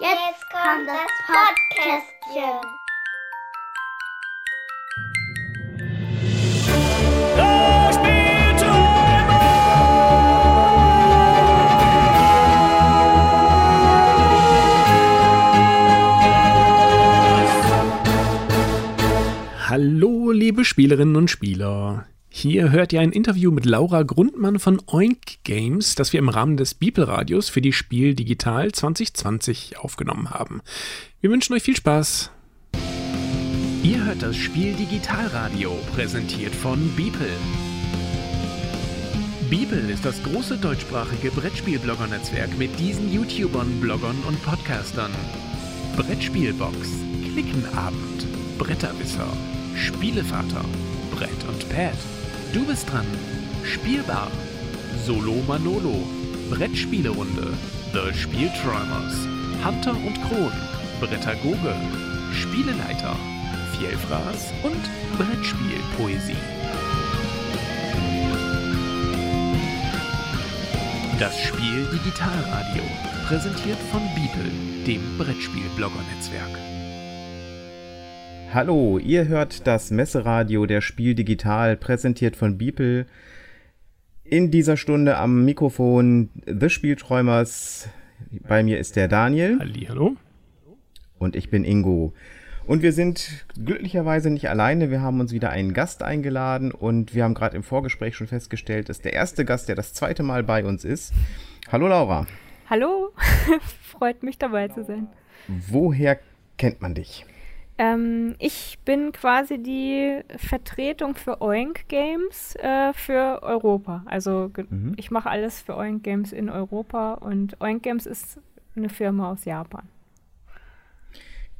Jetzt kommt das Podcastchen. Hallo, liebe Spielerinnen und Spieler. Hier hört ihr ein Interview mit Laura Grundmann von Oink Games, das wir im Rahmen des Bibelradios für die Spiel Digital 2020 aufgenommen haben. Wir wünschen euch viel Spaß. Ihr hört das Spiel Digitalradio, präsentiert von Beeple. Beeple ist das große deutschsprachige Brettspiel-Blogger-Netzwerk mit diesen YouTubern, Bloggern und Podcastern. Brettspielbox, Klickenabend, Bretterwisser, Spielevater, Brett und Pad. Du bist dran. Spielbar. Solo Manolo. Brettspielerunde. The Spielträumers. Hunter und Kron. Brettagoge. Spieleleiter. Vielfraß und Brettspielpoesie. Das Spiel Digitalradio. Präsentiert von Beeple, dem Brettspiel-Blogger-Netzwerk. Hallo, ihr hört das Messeradio der Spiel Digital, präsentiert von Beeple. In dieser Stunde am Mikrofon The Spielträumers. Bei mir ist der Daniel. Hallo. Und ich bin Ingo. Und wir sind glücklicherweise nicht alleine. Wir haben uns wieder einen Gast eingeladen und wir haben gerade im Vorgespräch schon festgestellt, dass der erste Gast, der das zweite Mal bei uns ist. Hallo Laura. Hallo, freut mich dabei zu sein. Woher kennt man dich? Ähm, ich bin quasi die Vertretung für Oink Games äh, für Europa. Also mhm. ich mache alles für Oink Games in Europa und Oink Games ist eine Firma aus Japan.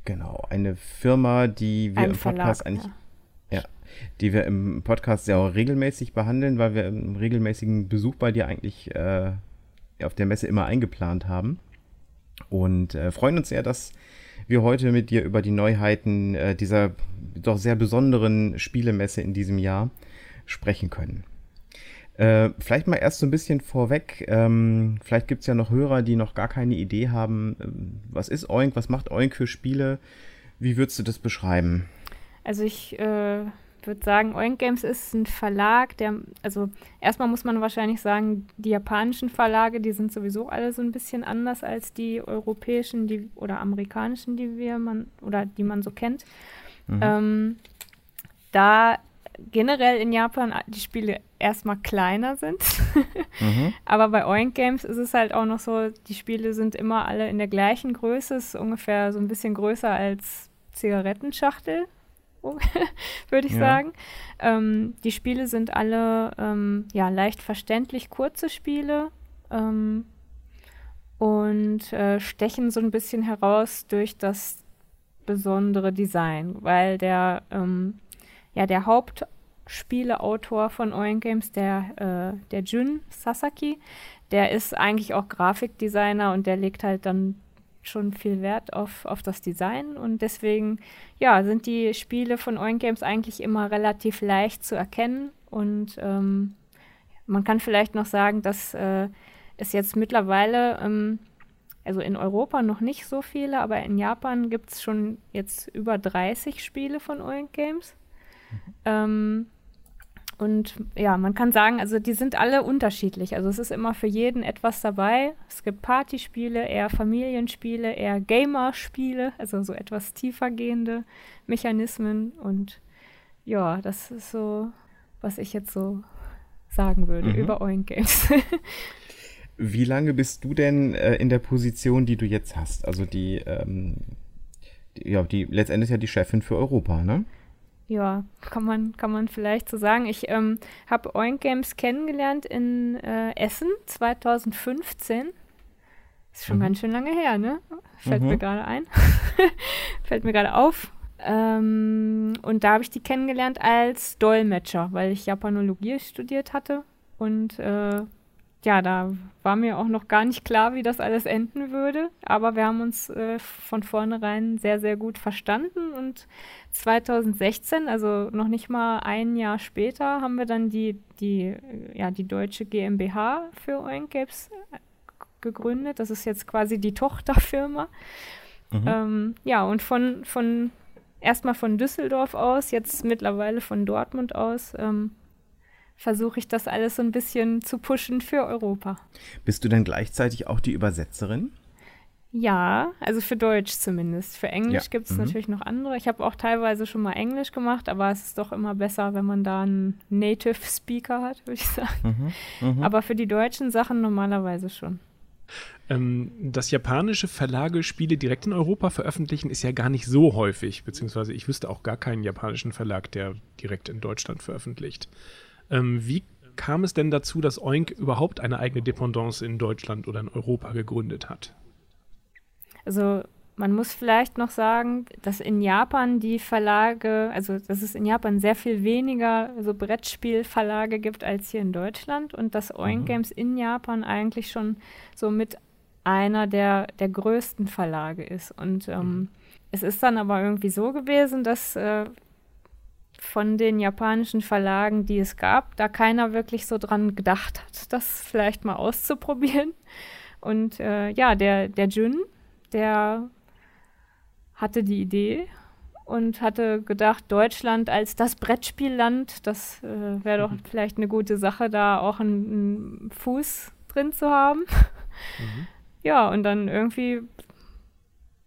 Genau, eine Firma, die wir Ein im Podcast Verlag, eigentlich, ja. die wir im Podcast sehr regelmäßig behandeln, weil wir einen regelmäßigen Besuch bei dir eigentlich äh, auf der Messe immer eingeplant haben. Und äh, freuen uns sehr, dass wir heute mit dir über die Neuheiten äh, dieser doch sehr besonderen Spielemesse in diesem Jahr sprechen können. Äh, vielleicht mal erst so ein bisschen vorweg. Ähm, vielleicht gibt es ja noch Hörer, die noch gar keine Idee haben. Ähm, was ist Oink? Was macht Oink für Spiele? Wie würdest du das beschreiben? Also ich äh, würde sagen, Oink Games ist ein Verlag, der, also erstmal muss man wahrscheinlich sagen, die japanischen Verlage, die sind sowieso alle so ein bisschen anders als die europäischen die, oder amerikanischen, die wir man oder die man so kennt. Mhm. Ähm, da generell in Japan die Spiele erstmal kleiner sind. mhm. Aber bei Oink Games ist es halt auch noch so, die Spiele sind immer alle in der gleichen Größe, ist ungefähr so ein bisschen größer als Zigarettenschachtel würde ich ja. sagen. Ähm, die Spiele sind alle ähm, ja, leicht verständlich kurze Spiele ähm, und äh, stechen so ein bisschen heraus durch das besondere Design, weil der, ähm, ja, der Hauptspieleautor von Oink Games, der, äh, der Jun Sasaki, der ist eigentlich auch Grafikdesigner und der legt halt dann schon viel Wert auf, auf das Design und deswegen ja, sind die Spiele von Oink Games eigentlich immer relativ leicht zu erkennen und ähm, man kann vielleicht noch sagen, dass äh, es jetzt mittlerweile, ähm, also in Europa noch nicht so viele, aber in Japan gibt es schon jetzt über 30 Spiele von Oink Games. Mhm. Ähm, und ja, man kann sagen, also die sind alle unterschiedlich. Also es ist immer für jeden etwas dabei. Es gibt Partyspiele, eher Familienspiele, eher Gamerspiele, also so etwas tiefer gehende Mechanismen. Und ja, das ist so, was ich jetzt so sagen würde mhm. über Oink Games. Wie lange bist du denn äh, in der Position, die du jetzt hast? Also die, ähm, die, ja, die letztendlich ja die Chefin für Europa, ne? Ja, kann man, kann man vielleicht so sagen. Ich ähm, habe Oink Games kennengelernt in äh, Essen 2015. Ist schon mhm. ganz schön lange her, ne? Fällt mhm. mir gerade ein. Fällt mir gerade auf. Ähm, und da habe ich die kennengelernt als Dolmetscher, weil ich Japanologie studiert hatte. Und äh, ja, da war mir auch noch gar nicht klar, wie das alles enden würde. Aber wir haben uns äh, von vornherein sehr, sehr gut verstanden. Und 2016, also noch nicht mal ein Jahr später, haben wir dann die, die, ja, die deutsche GmbH für Oincaps gegründet. Das ist jetzt quasi die Tochterfirma. Mhm. Ähm, ja, und von, von erstmal von Düsseldorf aus, jetzt mittlerweile von Dortmund aus, ähm, versuche ich das alles so ein bisschen zu pushen für Europa. Bist du denn gleichzeitig auch die Übersetzerin? Ja, also für Deutsch zumindest. Für Englisch ja. gibt es mhm. natürlich noch andere. Ich habe auch teilweise schon mal Englisch gemacht, aber es ist doch immer besser, wenn man da einen Native Speaker hat, würde ich sagen. Mhm. Mhm. Aber für die deutschen Sachen normalerweise schon. Ähm, dass japanische Verlage Spiele direkt in Europa veröffentlichen, ist ja gar nicht so häufig, beziehungsweise ich wüsste auch gar keinen japanischen Verlag, der direkt in Deutschland veröffentlicht. Ähm, wie kam es denn dazu, dass Oink überhaupt eine eigene Dependance in Deutschland oder in Europa gegründet hat? Also man muss vielleicht noch sagen, dass in Japan die Verlage, also dass es in Japan sehr viel weniger so Brettspielverlage gibt als hier in Deutschland und dass Oink mhm. Games in Japan eigentlich schon so mit einer der, der größten Verlage ist. Und ähm, mhm. es ist dann aber irgendwie so gewesen, dass äh, von den japanischen Verlagen, die es gab, da keiner wirklich so dran gedacht hat, das vielleicht mal auszuprobieren. Und äh, ja, der, der Jun, der hatte die Idee und hatte gedacht, Deutschland als das Brettspielland, das äh, wäre doch mhm. vielleicht eine gute Sache, da auch einen, einen Fuß drin zu haben. Mhm. Ja, und dann irgendwie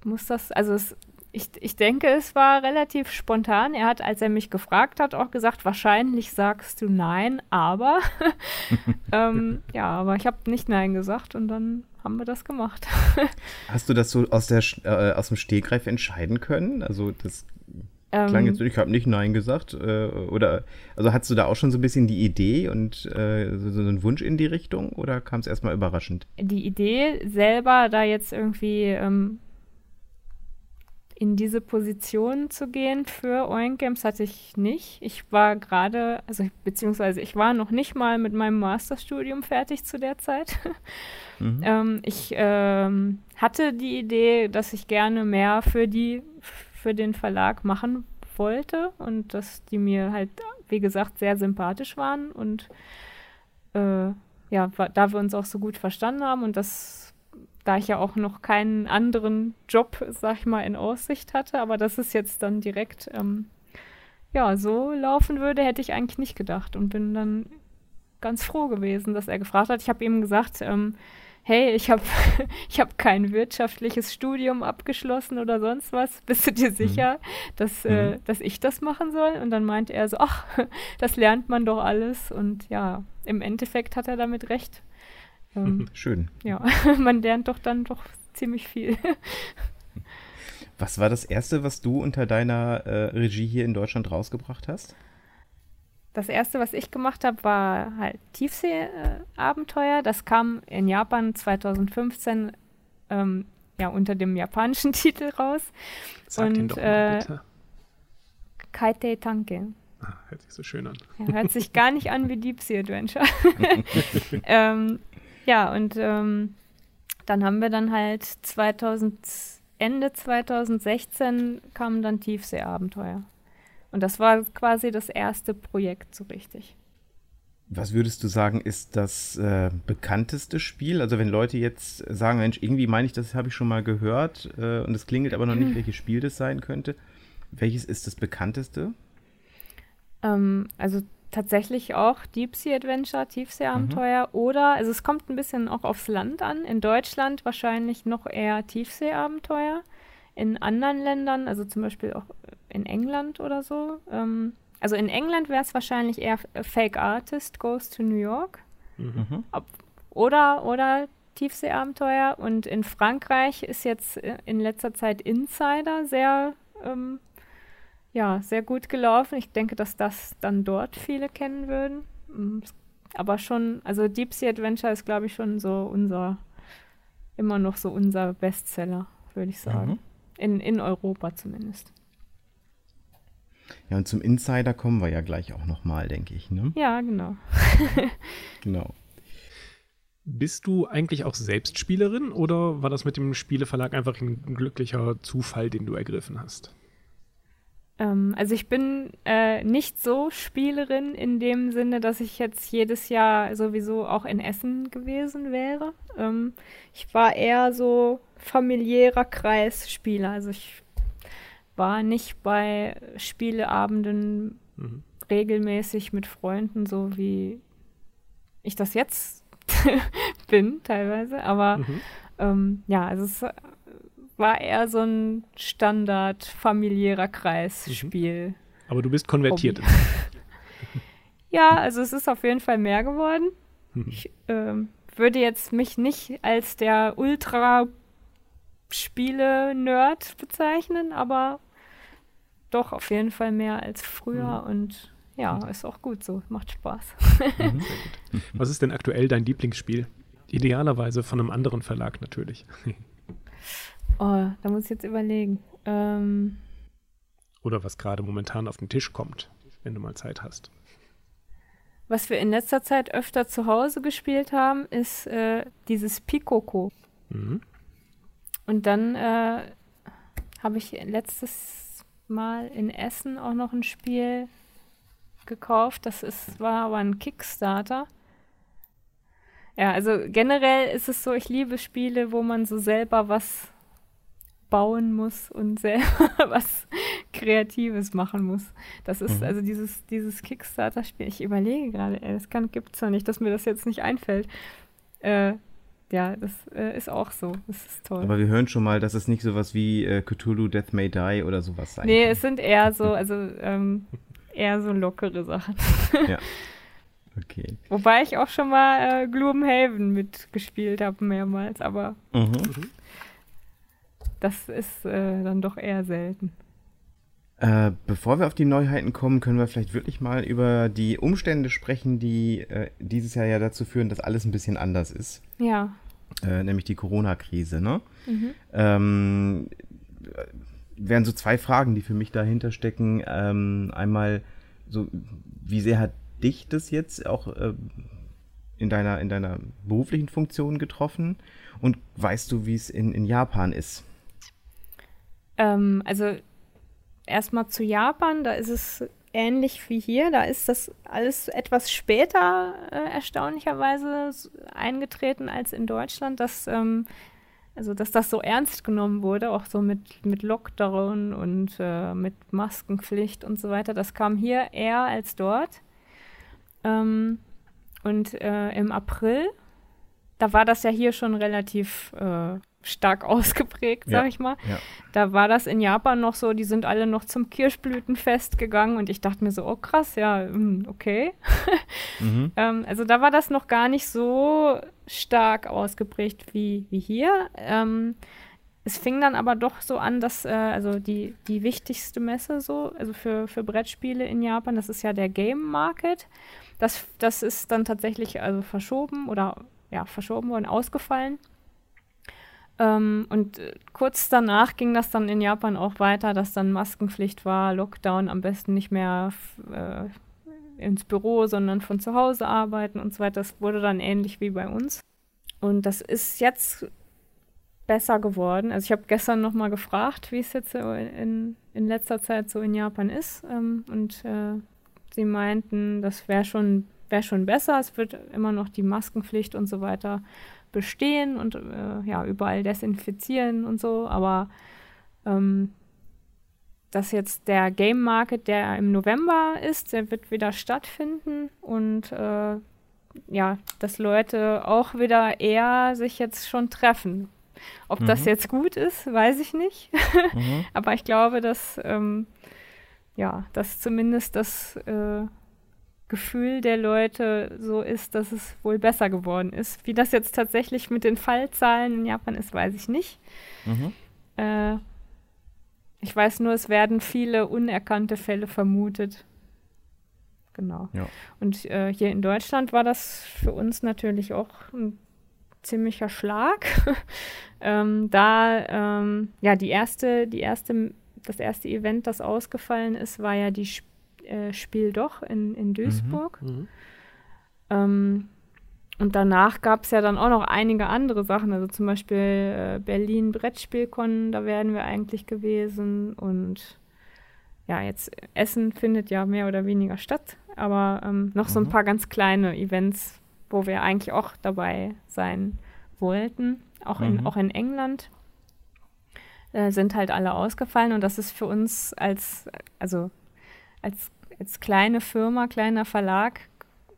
muss das, also es, ich, ich denke, es war relativ spontan. Er hat, als er mich gefragt hat, auch gesagt, wahrscheinlich sagst du nein, aber ähm, ja, aber ich habe nicht nein gesagt und dann haben wir das gemacht. Hast du das so aus, der, äh, aus dem Stegreif entscheiden können? Also das klang ähm, jetzt, ich habe nicht Nein gesagt. Äh, oder also hattest du da auch schon so ein bisschen die Idee und äh, so, so, einen Wunsch in die Richtung oder kam es erstmal überraschend? Die Idee selber, da jetzt irgendwie ähm, in diese Position zu gehen für Oink Games hatte ich nicht. Ich war gerade, also beziehungsweise ich war noch nicht mal mit meinem Masterstudium fertig zu der Zeit. Mhm. ähm, ich ähm, hatte die Idee, dass ich gerne mehr für die, für den Verlag machen wollte und dass die mir halt, wie gesagt, sehr sympathisch waren und äh, ja, da wir uns auch so gut verstanden haben und das da ich ja auch noch keinen anderen Job, sag ich mal, in Aussicht hatte, aber dass es jetzt dann direkt ähm, ja so laufen würde, hätte ich eigentlich nicht gedacht und bin dann ganz froh gewesen, dass er gefragt hat. Ich habe ihm gesagt, ähm, hey, ich habe ich hab kein wirtschaftliches Studium abgeschlossen oder sonst was. Bist du dir mhm. sicher, mhm. dass, äh, mhm. dass ich das machen soll? Und dann meinte er so, ach, das lernt man doch alles. Und ja, im Endeffekt hat er damit recht. Ähm, Schön. Ja, man lernt doch dann doch ziemlich viel. Was war das erste, was du unter deiner äh, Regie hier in Deutschland rausgebracht hast? Das erste, was ich gemacht habe, war halt Tiefsee-Abenteuer. Das kam in Japan 2015 ähm, ja, unter dem japanischen Titel raus. Sag Und, ihn doch mal, bitte. Äh, Kaitei Tanke. Ah, hört sich so schön an. Ja, hört sich gar nicht an wie Deep Sea Adventure. ähm, ja, und ähm, dann haben wir dann halt 2000, Ende 2016 kam dann Tiefseeabenteuer. Und das war quasi das erste Projekt so richtig. Was würdest du sagen, ist das äh, bekannteste Spiel? Also wenn Leute jetzt sagen, Mensch, irgendwie meine ich, das habe ich schon mal gehört äh, und es klingelt aber noch nicht, welches Spiel das sein könnte. Welches ist das bekannteste? Ähm, also tatsächlich auch Deep Sea Adventure, Tiefseeabenteuer mhm. oder, also es kommt ein bisschen auch aufs Land an. In Deutschland wahrscheinlich noch eher Tiefseeabenteuer. In anderen Ländern, also zum Beispiel auch in England oder so. Ähm, also in England wäre es wahrscheinlich eher Fake Artist Goes to New York. Mhm. Ob, oder, oder Tiefseeabenteuer. Und in Frankreich ist jetzt in letzter Zeit Insider sehr ähm, ja, sehr gut gelaufen. Ich denke, dass das dann dort viele kennen würden. Mm, aber schon, also Deep Sea Adventure ist, glaube ich, schon so unser, immer noch so unser Bestseller, würde ich sagen. Mhm. In, in Europa zumindest. Ja, und zum Insider kommen wir ja gleich auch nochmal, denke ich. Ne? Ja, genau. genau. Bist du eigentlich auch selbst Spielerin oder war das mit dem Spieleverlag einfach ein glücklicher Zufall, den du ergriffen hast? Ähm, also ich bin äh, nicht so Spielerin in dem Sinne, dass ich jetzt jedes Jahr sowieso auch in Essen gewesen wäre. Ähm, ich war eher so familiärer Kreisspieler. Also ich war nicht bei Spieleabenden mhm. regelmäßig mit Freunden, so wie ich das jetzt bin teilweise. Aber mhm. ähm, ja, also es war eher so ein Standard familiärer Kreisspiel. Mhm. Aber du bist konvertiert. ja, also es ist auf jeden Fall mehr geworden. Mhm. Ich ähm, würde jetzt mich nicht als der Ultra Spiele-Nerd bezeichnen, aber doch auf jeden Fall mehr als früher mhm. und ja, ist auch gut so, macht Spaß. Mhm, Was ist denn aktuell dein Lieblingsspiel? Idealerweise von einem anderen Verlag natürlich. Oh, da muss ich jetzt überlegen. Ähm, Oder was gerade momentan auf den Tisch kommt, wenn du mal Zeit hast. Was wir in letzter Zeit öfter zu Hause gespielt haben, ist äh, dieses Pikoko. Mhm. Und dann äh, habe ich letztes Mal in Essen auch noch ein Spiel gekauft. Das ist, war aber ein Kickstarter. Ja, also generell ist es so, ich liebe Spiele, wo man so selber was bauen muss und selber was Kreatives machen muss. Das ist mhm. also dieses, dieses Kickstarter-Spiel. Ich überlege gerade, das gibt es doch nicht, dass mir das jetzt nicht einfällt. Äh, ja, das äh, ist auch so. Das ist toll. Aber wir hören schon mal, dass es nicht sowas wie äh, Cthulhu Death May Die oder sowas sein Nee, kann. es sind eher so, also ähm, eher so lockere Sachen. ja. Okay. Wobei ich auch schon mal äh, Gloomhaven mitgespielt habe, mehrmals, aber mhm. Das ist äh, dann doch eher selten. Äh, bevor wir auf die Neuheiten kommen, können wir vielleicht wirklich mal über die Umstände sprechen, die äh, dieses Jahr ja dazu führen, dass alles ein bisschen anders ist. Ja. Äh, nämlich die Corona-Krise, ne? Mhm. Ähm, wären so zwei Fragen, die für mich dahinter stecken. Ähm, einmal, so, wie sehr hat dich das jetzt auch äh, in, deiner, in deiner beruflichen Funktion getroffen? Und weißt du, wie es in, in Japan ist? Ähm, also erstmal zu Japan, da ist es ähnlich wie hier. Da ist das alles etwas später äh, erstaunlicherweise eingetreten als in Deutschland, dass, ähm, also, dass das so ernst genommen wurde, auch so mit, mit Lockdown und äh, mit Maskenpflicht und so weiter. Das kam hier eher als dort. Ähm, und äh, im April, da war das ja hier schon relativ äh, stark ausgeprägt, sag ja, ich mal. Ja. Da war das in Japan noch so, die sind alle noch zum Kirschblütenfest gegangen und ich dachte mir so, oh krass, ja, hm, okay. mhm. ähm, also da war das noch gar nicht so stark ausgeprägt wie, wie hier. Ähm, es fing dann aber doch so an, dass, äh, also die, die wichtigste Messe so, also für, für Brettspiele in Japan, das ist ja der Game Market. Das, das ist dann tatsächlich also verschoben oder ja, verschoben und ausgefallen. Ähm, und äh, kurz danach ging das dann in Japan auch weiter, dass dann Maskenpflicht war, Lockdown, am besten nicht mehr äh, ins Büro, sondern von zu Hause arbeiten und so weiter. Das wurde dann ähnlich wie bei uns. Und das ist jetzt besser geworden. Also ich habe gestern noch mal gefragt, wie es jetzt in, in letzter Zeit so in Japan ist. Ähm, und äh, sie meinten, das wäre schon, wär schon besser. Es wird immer noch die Maskenpflicht und so weiter bestehen und äh, ja, überall desinfizieren und so, aber ähm, dass jetzt der Game Market, der im November ist, der wird wieder stattfinden und äh, ja, dass Leute auch wieder eher sich jetzt schon treffen. Ob mhm. das jetzt gut ist, weiß ich nicht. mhm. Aber ich glaube, dass ähm, ja, dass zumindest das äh, Gefühl der Leute so ist, dass es wohl besser geworden ist. Wie das jetzt tatsächlich mit den Fallzahlen in Japan ist, weiß ich nicht. Mhm. Äh, ich weiß nur, es werden viele unerkannte Fälle vermutet. Genau. Ja. Und äh, hier in Deutschland war das für uns natürlich auch ein ziemlicher Schlag. ähm, da, ähm, ja, die erste, die erste, das erste Event, das ausgefallen ist, war ja die Sp äh, Spiel doch in, in Duisburg. Mhm. Mhm. Ähm, und danach gab es ja dann auch noch einige andere Sachen, also zum Beispiel äh, Berlin Brettspielkon, da wären wir eigentlich gewesen und ja, jetzt Essen findet ja mehr oder weniger statt, aber ähm, noch mhm. so ein mhm. paar ganz kleine Events, wo wir eigentlich auch dabei sein wollten, auch, mhm. in, auch in England. Äh, sind halt alle ausgefallen und das ist für uns als, also als, als kleine Firma, kleiner Verlag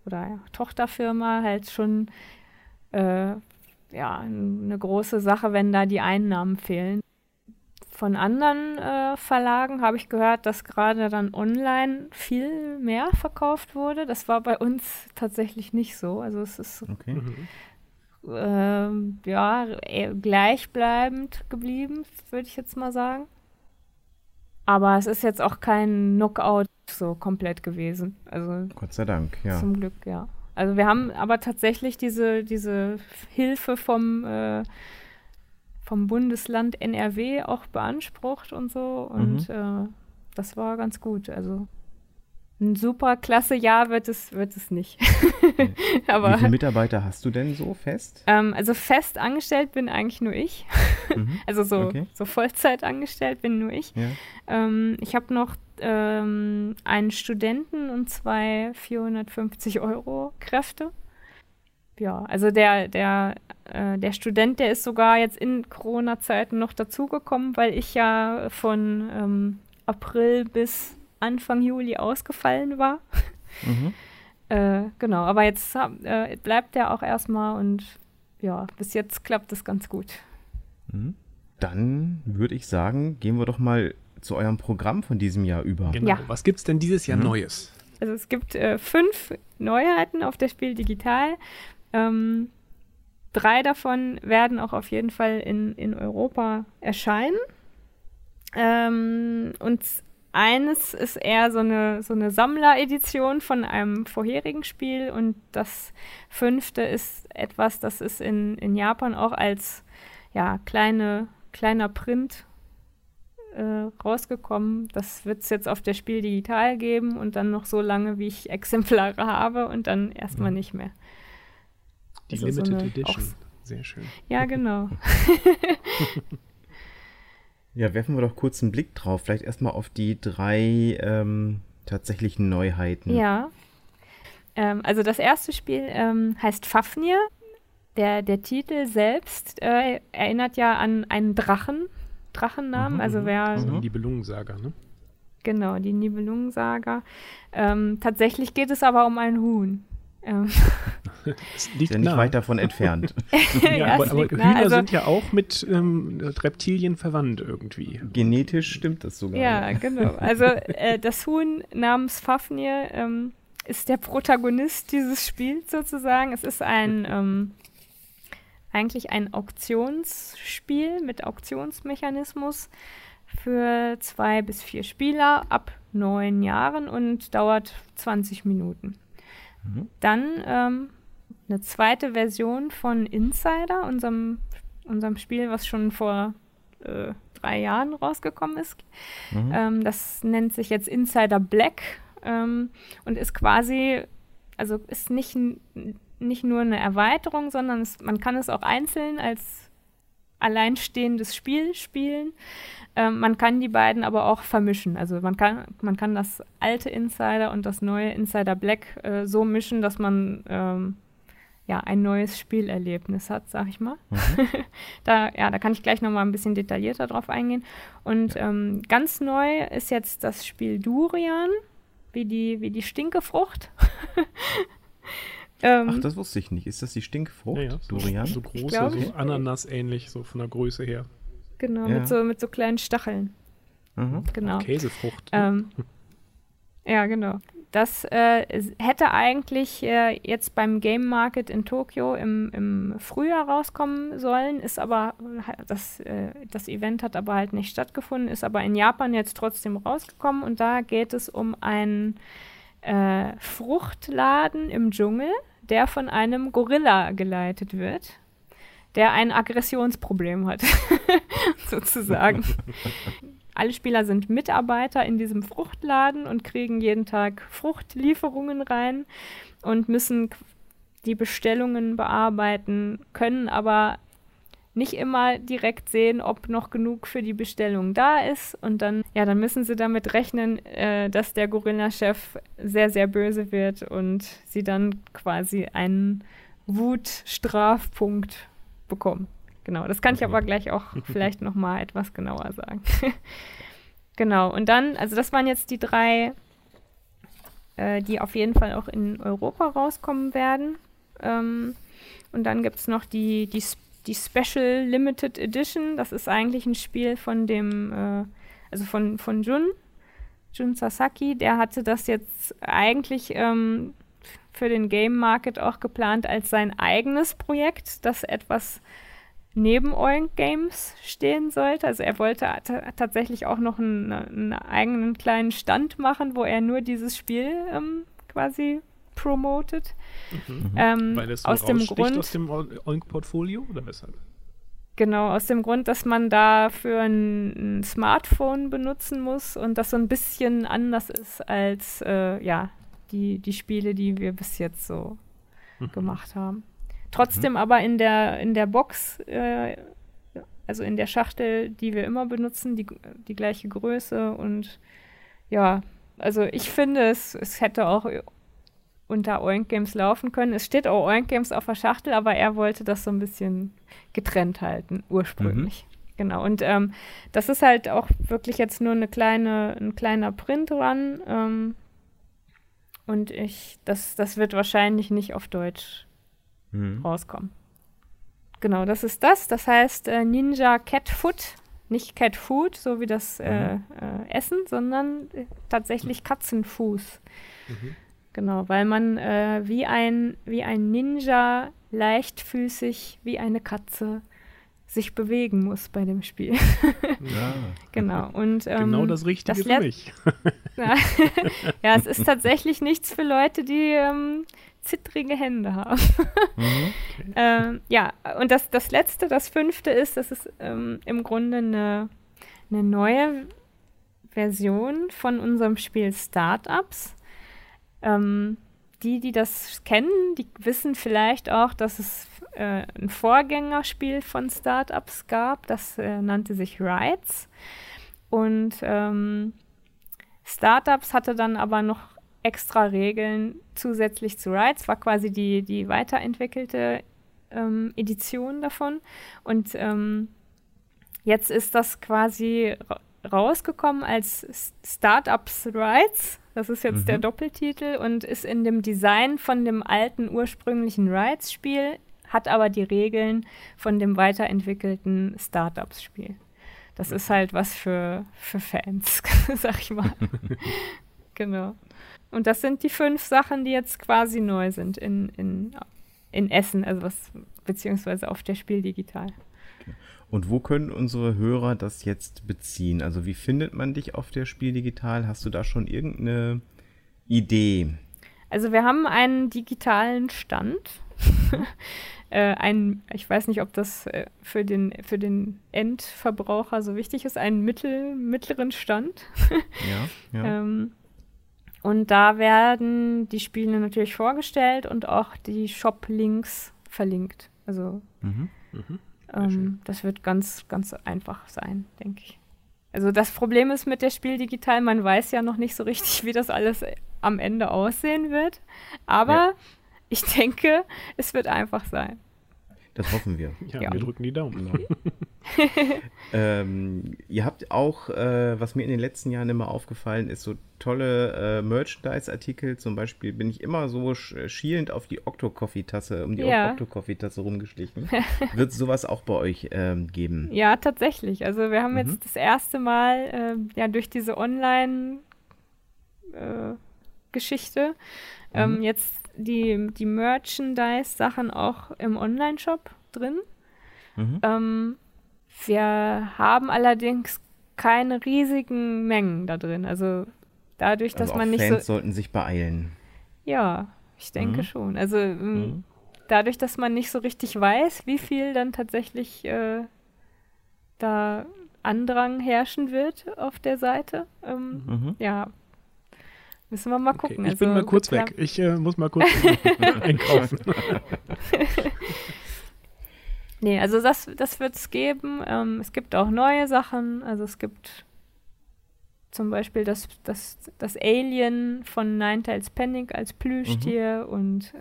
oder Tochterfirma halt schon äh, ja, eine große Sache, wenn da die Einnahmen fehlen. Von anderen äh, Verlagen habe ich gehört, dass gerade dann online viel mehr verkauft wurde. Das war bei uns tatsächlich nicht so. Also es ist okay. Äh, ja, gleichbleibend geblieben, würde ich jetzt mal sagen. Aber es ist jetzt auch kein Knockout so komplett gewesen. Also Gott sei Dank, ja. Zum Glück, ja. Also wir haben aber tatsächlich diese, diese Hilfe vom, äh, vom Bundesland NRW auch beansprucht und so. Und mhm. äh, das war ganz gut. Also ein super klasse Jahr wird es, wird es nicht. Aber, Wie viele Mitarbeiter hast du denn so fest? Ähm, also fest angestellt bin eigentlich nur ich. Mhm. Also so, okay. so Vollzeit angestellt bin nur ich. Ja. Ähm, ich habe noch ähm, einen Studenten und zwei 450 Euro Kräfte. Ja, also der, der, äh, der Student, der ist sogar jetzt in Corona-Zeiten noch dazugekommen, weil ich ja von ähm, April bis Anfang Juli ausgefallen war. Mhm. äh, genau, aber jetzt äh, bleibt er auch erstmal und ja, bis jetzt klappt es ganz gut. Mhm. Dann würde ich sagen, gehen wir doch mal zu eurem Programm von diesem Jahr über. Genau. Ja. Was gibt es denn dieses Jahr mhm. Neues? Also es gibt äh, fünf Neuheiten auf der Spiel Digital. Ähm, drei davon werden auch auf jeden Fall in, in Europa erscheinen. Ähm, und eines ist eher so eine, so eine Sammleredition von einem vorherigen Spiel und das fünfte ist etwas, das ist in, in Japan auch als ja, kleine, kleiner Print äh, rausgekommen. Das wird es jetzt auf der Spiel digital geben und dann noch so lange, wie ich Exemplare habe und dann erstmal mhm. nicht mehr. Die also Limited so Edition. Sehr schön. Ja, genau. Ja, werfen wir doch kurz einen Blick drauf. Vielleicht erstmal auf die drei ähm, tatsächlichen Neuheiten. Ja. Ähm, also das erste Spiel ähm, heißt Fafnir. Der, der Titel selbst äh, erinnert ja an einen Drachen, Drachennamen. Mhm, also mhm. wer. Also die Nibelungensaga, ne? Genau, die Nibelungensaga. Ähm, tatsächlich geht es aber um ein Huhn. Ähm. Es liegt ja nicht nah. weit davon entfernt. ja, ja aber, aber Hühner also, sind ja auch mit ähm, Reptilien verwandt irgendwie. Genetisch stimmt das sogar. Ja, genau. Also äh, das Huhn namens Fafnir ähm, ist der Protagonist dieses Spiels sozusagen. Es ist ein ähm, eigentlich ein Auktionsspiel mit Auktionsmechanismus für zwei bis vier Spieler ab neun Jahren und dauert 20 Minuten. Mhm. Dann ähm, eine zweite Version von Insider, unserem, unserem Spiel, was schon vor äh, drei Jahren rausgekommen ist. Mhm. Ähm, das nennt sich jetzt Insider Black ähm, und ist quasi, also ist nicht, nicht nur eine Erweiterung, sondern es, man kann es auch einzeln als alleinstehendes Spiel spielen. Ähm, man kann die beiden aber auch vermischen. Also man kann, man kann das alte Insider und das neue Insider Black äh, so mischen, dass man ähm, ja ein neues Spielerlebnis hat, sag ich mal. Mhm. da, ja, da kann ich gleich nochmal ein bisschen detaillierter drauf eingehen. Und ja. ähm, ganz neu ist jetzt das Spiel Durian, wie die, wie die Stinkefrucht. Ähm, Ach, das wusste ich nicht. Ist das die Stinkfrucht? Ja, ja. Durian? So groß, so Ananas ähnlich, so von der Größe her. Genau, ja. mit, so, mit so kleinen Stacheln. Mhm. Genau. Käsefrucht. Ähm, ja, genau. Das äh, hätte eigentlich äh, jetzt beim Game Market in Tokio im, im Frühjahr rauskommen sollen, ist aber, das, äh, das Event hat aber halt nicht stattgefunden, ist aber in Japan jetzt trotzdem rausgekommen und da geht es um einen äh, Fruchtladen im Dschungel, der von einem Gorilla geleitet wird der ein Aggressionsproblem hat, sozusagen. Alle Spieler sind Mitarbeiter in diesem Fruchtladen und kriegen jeden Tag Fruchtlieferungen rein und müssen die Bestellungen bearbeiten, können aber nicht immer direkt sehen, ob noch genug für die Bestellung da ist. Und dann, ja, dann müssen sie damit rechnen, äh, dass der Gorilla-Chef sehr, sehr böse wird und sie dann quasi einen Wut-Strafpunkt bekommen. Genau, das kann ich aber gleich auch vielleicht noch mal etwas genauer sagen. genau, und dann, also das waren jetzt die drei, äh, die auf jeden Fall auch in Europa rauskommen werden. Ähm, und dann gibt es noch die, die, die Special Limited Edition. Das ist eigentlich ein Spiel von dem, äh, also von, von Jun, Jun Sasaki. Der hatte das jetzt eigentlich ähm, für den Game Market auch geplant als sein eigenes Projekt, das etwas neben Oink Games stehen sollte. Also er wollte tatsächlich auch noch einen, einen, eigenen kleinen Stand machen, wo er nur dieses Spiel ähm, quasi promotet. Mhm. Ähm, Weil es so aus dem Grund aus dem Oink-Portfolio oder weshalb? Genau, aus dem Grund, dass man da für ein, ein, Smartphone benutzen muss und das so ein bisschen anders ist als äh, ja, die, die Spiele, die wir bis jetzt so mhm. gemacht haben. Trotzdem mhm. aber in der, in der Box, äh, also in der Schachtel, die wir immer benutzen, die, die gleiche Größe und ja, also ich finde, es, es hätte auch unter Oink Games laufen können. Es steht auch Oink Games auf der Schachtel, aber er wollte das so ein bisschen getrennt halten, ursprünglich. Mhm. Genau, und ähm, das ist halt auch wirklich jetzt nur eine kleine, ein kleiner Print-Run. Ähm, und ich, das, das wird wahrscheinlich nicht auf Deutsch mhm. rauskommen. Genau, das ist das. Das heißt äh, Ninja Cat Foot. Nicht Cat Food, so wie das äh, mhm. äh, Essen, sondern äh, tatsächlich Katzenfuß. Mhm. Genau, weil man äh, wie, ein, wie ein Ninja leichtfüßig wie eine Katze sich bewegen muss bei dem Spiel. ja. genau. Und, ähm, genau das Richtige das für mich. ja, es ist tatsächlich nichts für Leute, die ähm, zittrige Hände haben. Mhm. Ähm, ja, und das, das letzte, das fünfte ist, das ist ähm, im Grunde eine, eine neue Version von unserem Spiel Startups. Ähm, die, die das kennen, die wissen vielleicht auch, dass es äh, ein Vorgängerspiel von Startups gab, das äh, nannte sich Rides. Und ähm, Startups hatte dann aber noch extra Regeln zusätzlich zu Rides, war quasi die, die weiterentwickelte ähm, Edition davon. Und ähm, jetzt ist das quasi rausgekommen als Startups Rides das ist jetzt mhm. der Doppeltitel und ist in dem Design von dem alten ursprünglichen Rides-Spiel, hat aber die Regeln von dem weiterentwickelten Startups-Spiel. Das ist halt was für, für Fans, sag ich mal. genau. Und das sind die fünf Sachen, die jetzt quasi neu sind in, in, in Essen, also was, beziehungsweise auf der Spiel digital. Und wo können unsere Hörer das jetzt beziehen? Also wie findet man dich auf der Spiel Digital? Hast du da schon irgendeine Idee? Also wir haben einen digitalen Stand. äh, ein, ich weiß nicht, ob das äh, für, den, für den Endverbraucher so wichtig ist, einen mittel, mittleren Stand. ja, ja. Ähm, und da werden die Spiele natürlich vorgestellt und auch die Shop-Links verlinkt. Also mhm. Mhm. Ähm, das wird ganz, ganz einfach sein, denke ich. Also das Problem ist mit der Spiel digital, man weiß ja noch nicht so richtig, wie das alles am Ende aussehen wird. Aber ja. ich denke, es wird einfach sein. Das hoffen wir. Ja, ja. wir drücken die Daumen. Genau. ähm, ihr habt auch, äh, was mir in den letzten Jahren immer aufgefallen ist, so tolle äh, Merchandise-Artikel. Zum Beispiel bin ich immer so schielend auf die Octo-Coffee-Tasse, um die ja. Octo-Coffee-Tasse rumgeschlichen. Wird es sowas auch bei euch ähm, geben? Ja, tatsächlich. Also wir haben mhm. jetzt das erste Mal äh, ja durch diese Online-Geschichte äh, ähm, mhm. jetzt die, die Merchandise-Sachen auch im Online-Shop drin. Mhm. Ähm, wir haben allerdings keine riesigen Mengen da drin. Also dadurch, dass also man nicht Fans so. sollten sich beeilen. Ja, ich denke mhm. schon. Also ähm, mhm. dadurch, dass man nicht so richtig weiß, wie viel dann tatsächlich äh, da Andrang herrschen wird auf der Seite, ähm, mhm. ja, Müssen wir mal gucken. Okay, ich also, bin mal kurz weg. Ich äh, muss mal kurz einkaufen. Nee, also das, das wird es geben. Ähm, es gibt auch neue Sachen. Also es gibt zum Beispiel das, das, das Alien von Ninetales Panic als Plüschtier mhm. und,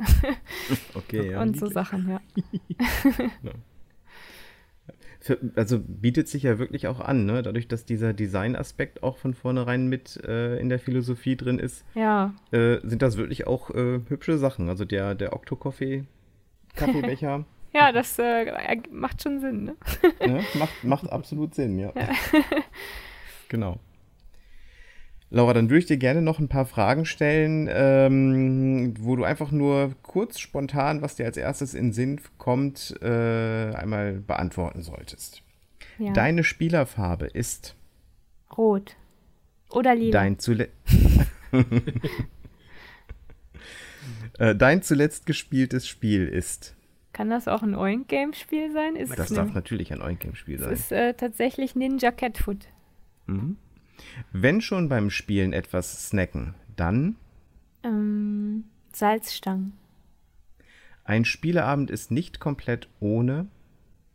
okay, ja, und so Sachen, ja. Für, also bietet sich ja wirklich auch an, ne? dadurch, dass dieser Design-Aspekt auch von vornherein mit äh, in der Philosophie drin ist, ja. äh, sind das wirklich auch äh, hübsche Sachen. Also der, der Octo-Coffee, Kaffeebecher. ja, das äh, macht schon Sinn, ne? ja, macht, macht absolut Sinn, ja. ja. genau. Laura, dann würde ich dir gerne noch ein paar Fragen stellen, ähm, wo du einfach nur kurz spontan, was dir als erstes in Sinn kommt, äh, einmal beantworten solltest. Ja. Deine Spielerfarbe ist rot oder lila. Dein, zule äh, Dein zuletzt gespieltes Spiel ist. Kann das auch ein Oink-Game-Spiel sein? Ist das darf natürlich ein Oink-Game-Spiel sein. Das ist äh, tatsächlich Ninja Catfoot. Mhm. Wenn schon beim Spielen etwas snacken, dann? Ähm, Salzstangen. Ein Spieleabend ist nicht komplett ohne?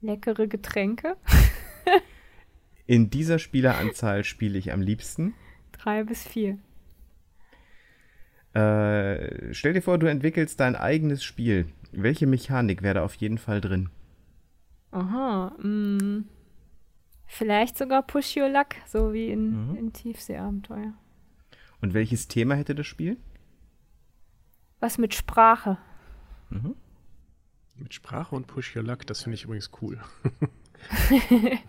Leckere Getränke. In dieser Spieleranzahl spiele ich am liebsten? Drei bis vier. Äh, stell dir vor, du entwickelst dein eigenes Spiel. Welche Mechanik wäre da auf jeden Fall drin? Aha, mh. Vielleicht sogar Push Your Luck, so wie in, mhm. in Tiefseeabenteuer. Und welches Thema hätte das Spiel? Was mit Sprache. Mhm. Mit Sprache und Push Your Luck, das finde ich übrigens cool.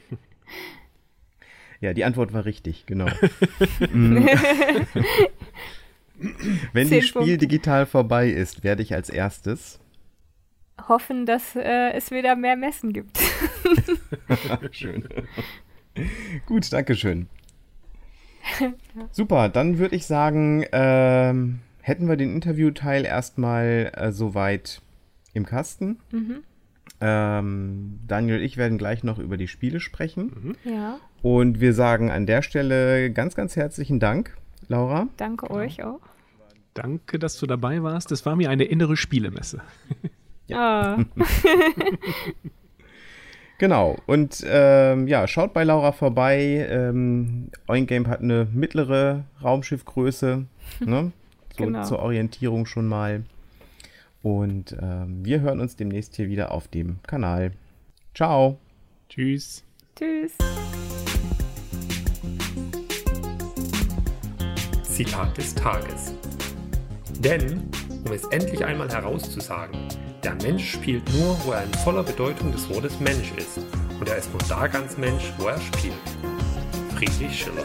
ja, die Antwort war richtig, genau. Mhm. Wenn das Spiel digital vorbei ist, werde ich als erstes hoffen, dass äh, es wieder mehr Messen gibt. Schön. Gut, danke schön. ja. Super, dann würde ich sagen, ähm, hätten wir den Interviewteil erstmal äh, soweit im Kasten. Mhm. Ähm, Daniel und ich werden gleich noch über die Spiele sprechen. Mhm. Ja. Und wir sagen an der Stelle ganz, ganz herzlichen Dank, Laura. Danke ja. euch auch. Danke, dass du dabei warst. Das war mir eine innere Spielemesse. Ja. Oh. genau. Und ähm, ja, schaut bei Laura vorbei. Ähm, Oingame hat eine mittlere Raumschiffgröße. Ne? So genau. zur Orientierung schon mal. Und ähm, wir hören uns demnächst hier wieder auf dem Kanal. Ciao. Tschüss. Tschüss. Zitat des Tages. Denn, um es endlich einmal herauszusagen, der Mensch spielt nur, wo er in voller Bedeutung des Wortes Mensch ist. Und er ist nur da ganz Mensch, wo er spielt. Friedrich Schiller.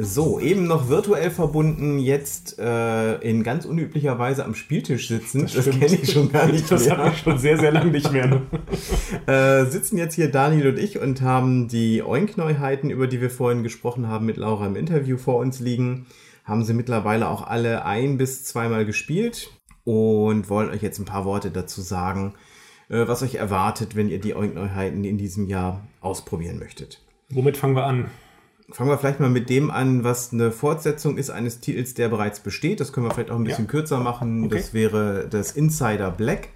So, eben noch virtuell verbunden, jetzt äh, in ganz unüblicher Weise am Spieltisch sitzen. Das, das kenne ich schon gar nicht das mehr. Das habe ich schon sehr, sehr lange nicht mehr. Ne? äh, sitzen jetzt hier Daniel und ich und haben die Oink-Neuheiten, über die wir vorhin gesprochen haben, mit Laura im Interview vor uns liegen haben sie mittlerweile auch alle ein bis zweimal gespielt und wollen euch jetzt ein paar Worte dazu sagen, äh, was euch erwartet, wenn ihr die Neuheiten in diesem Jahr ausprobieren möchtet. Womit fangen wir an? Fangen wir vielleicht mal mit dem an, was eine Fortsetzung ist eines Titels, der bereits besteht. Das können wir vielleicht auch ein bisschen ja. kürzer machen. Okay. Das wäre das Insider Black.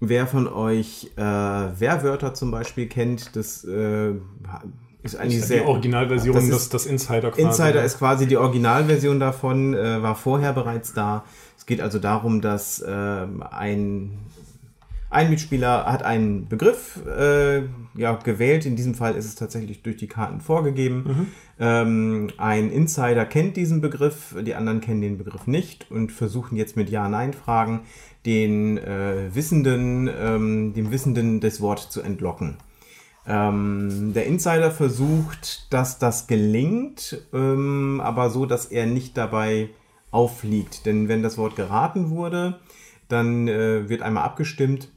Wer von euch äh, Werwörter zum Beispiel kennt, das äh, ist eigentlich sehr. Die Originalversion, das, ist, das, Insider quasi. Insider ist quasi die Originalversion davon, äh, war vorher bereits da. Es geht also darum, dass äh, ein, ein Mitspieler hat einen Begriff äh, ja, gewählt. In diesem Fall ist es tatsächlich durch die Karten vorgegeben. Mhm. Ähm, ein Insider kennt diesen Begriff, die anderen kennen den Begriff nicht und versuchen jetzt mit Ja-Nein-Fragen den äh, Wissenden, ähm, dem Wissenden das Wort zu entlocken. Ähm, der Insider versucht, dass das gelingt, ähm, aber so, dass er nicht dabei auffliegt. Denn wenn das Wort geraten wurde, dann äh, wird einmal abgestimmt,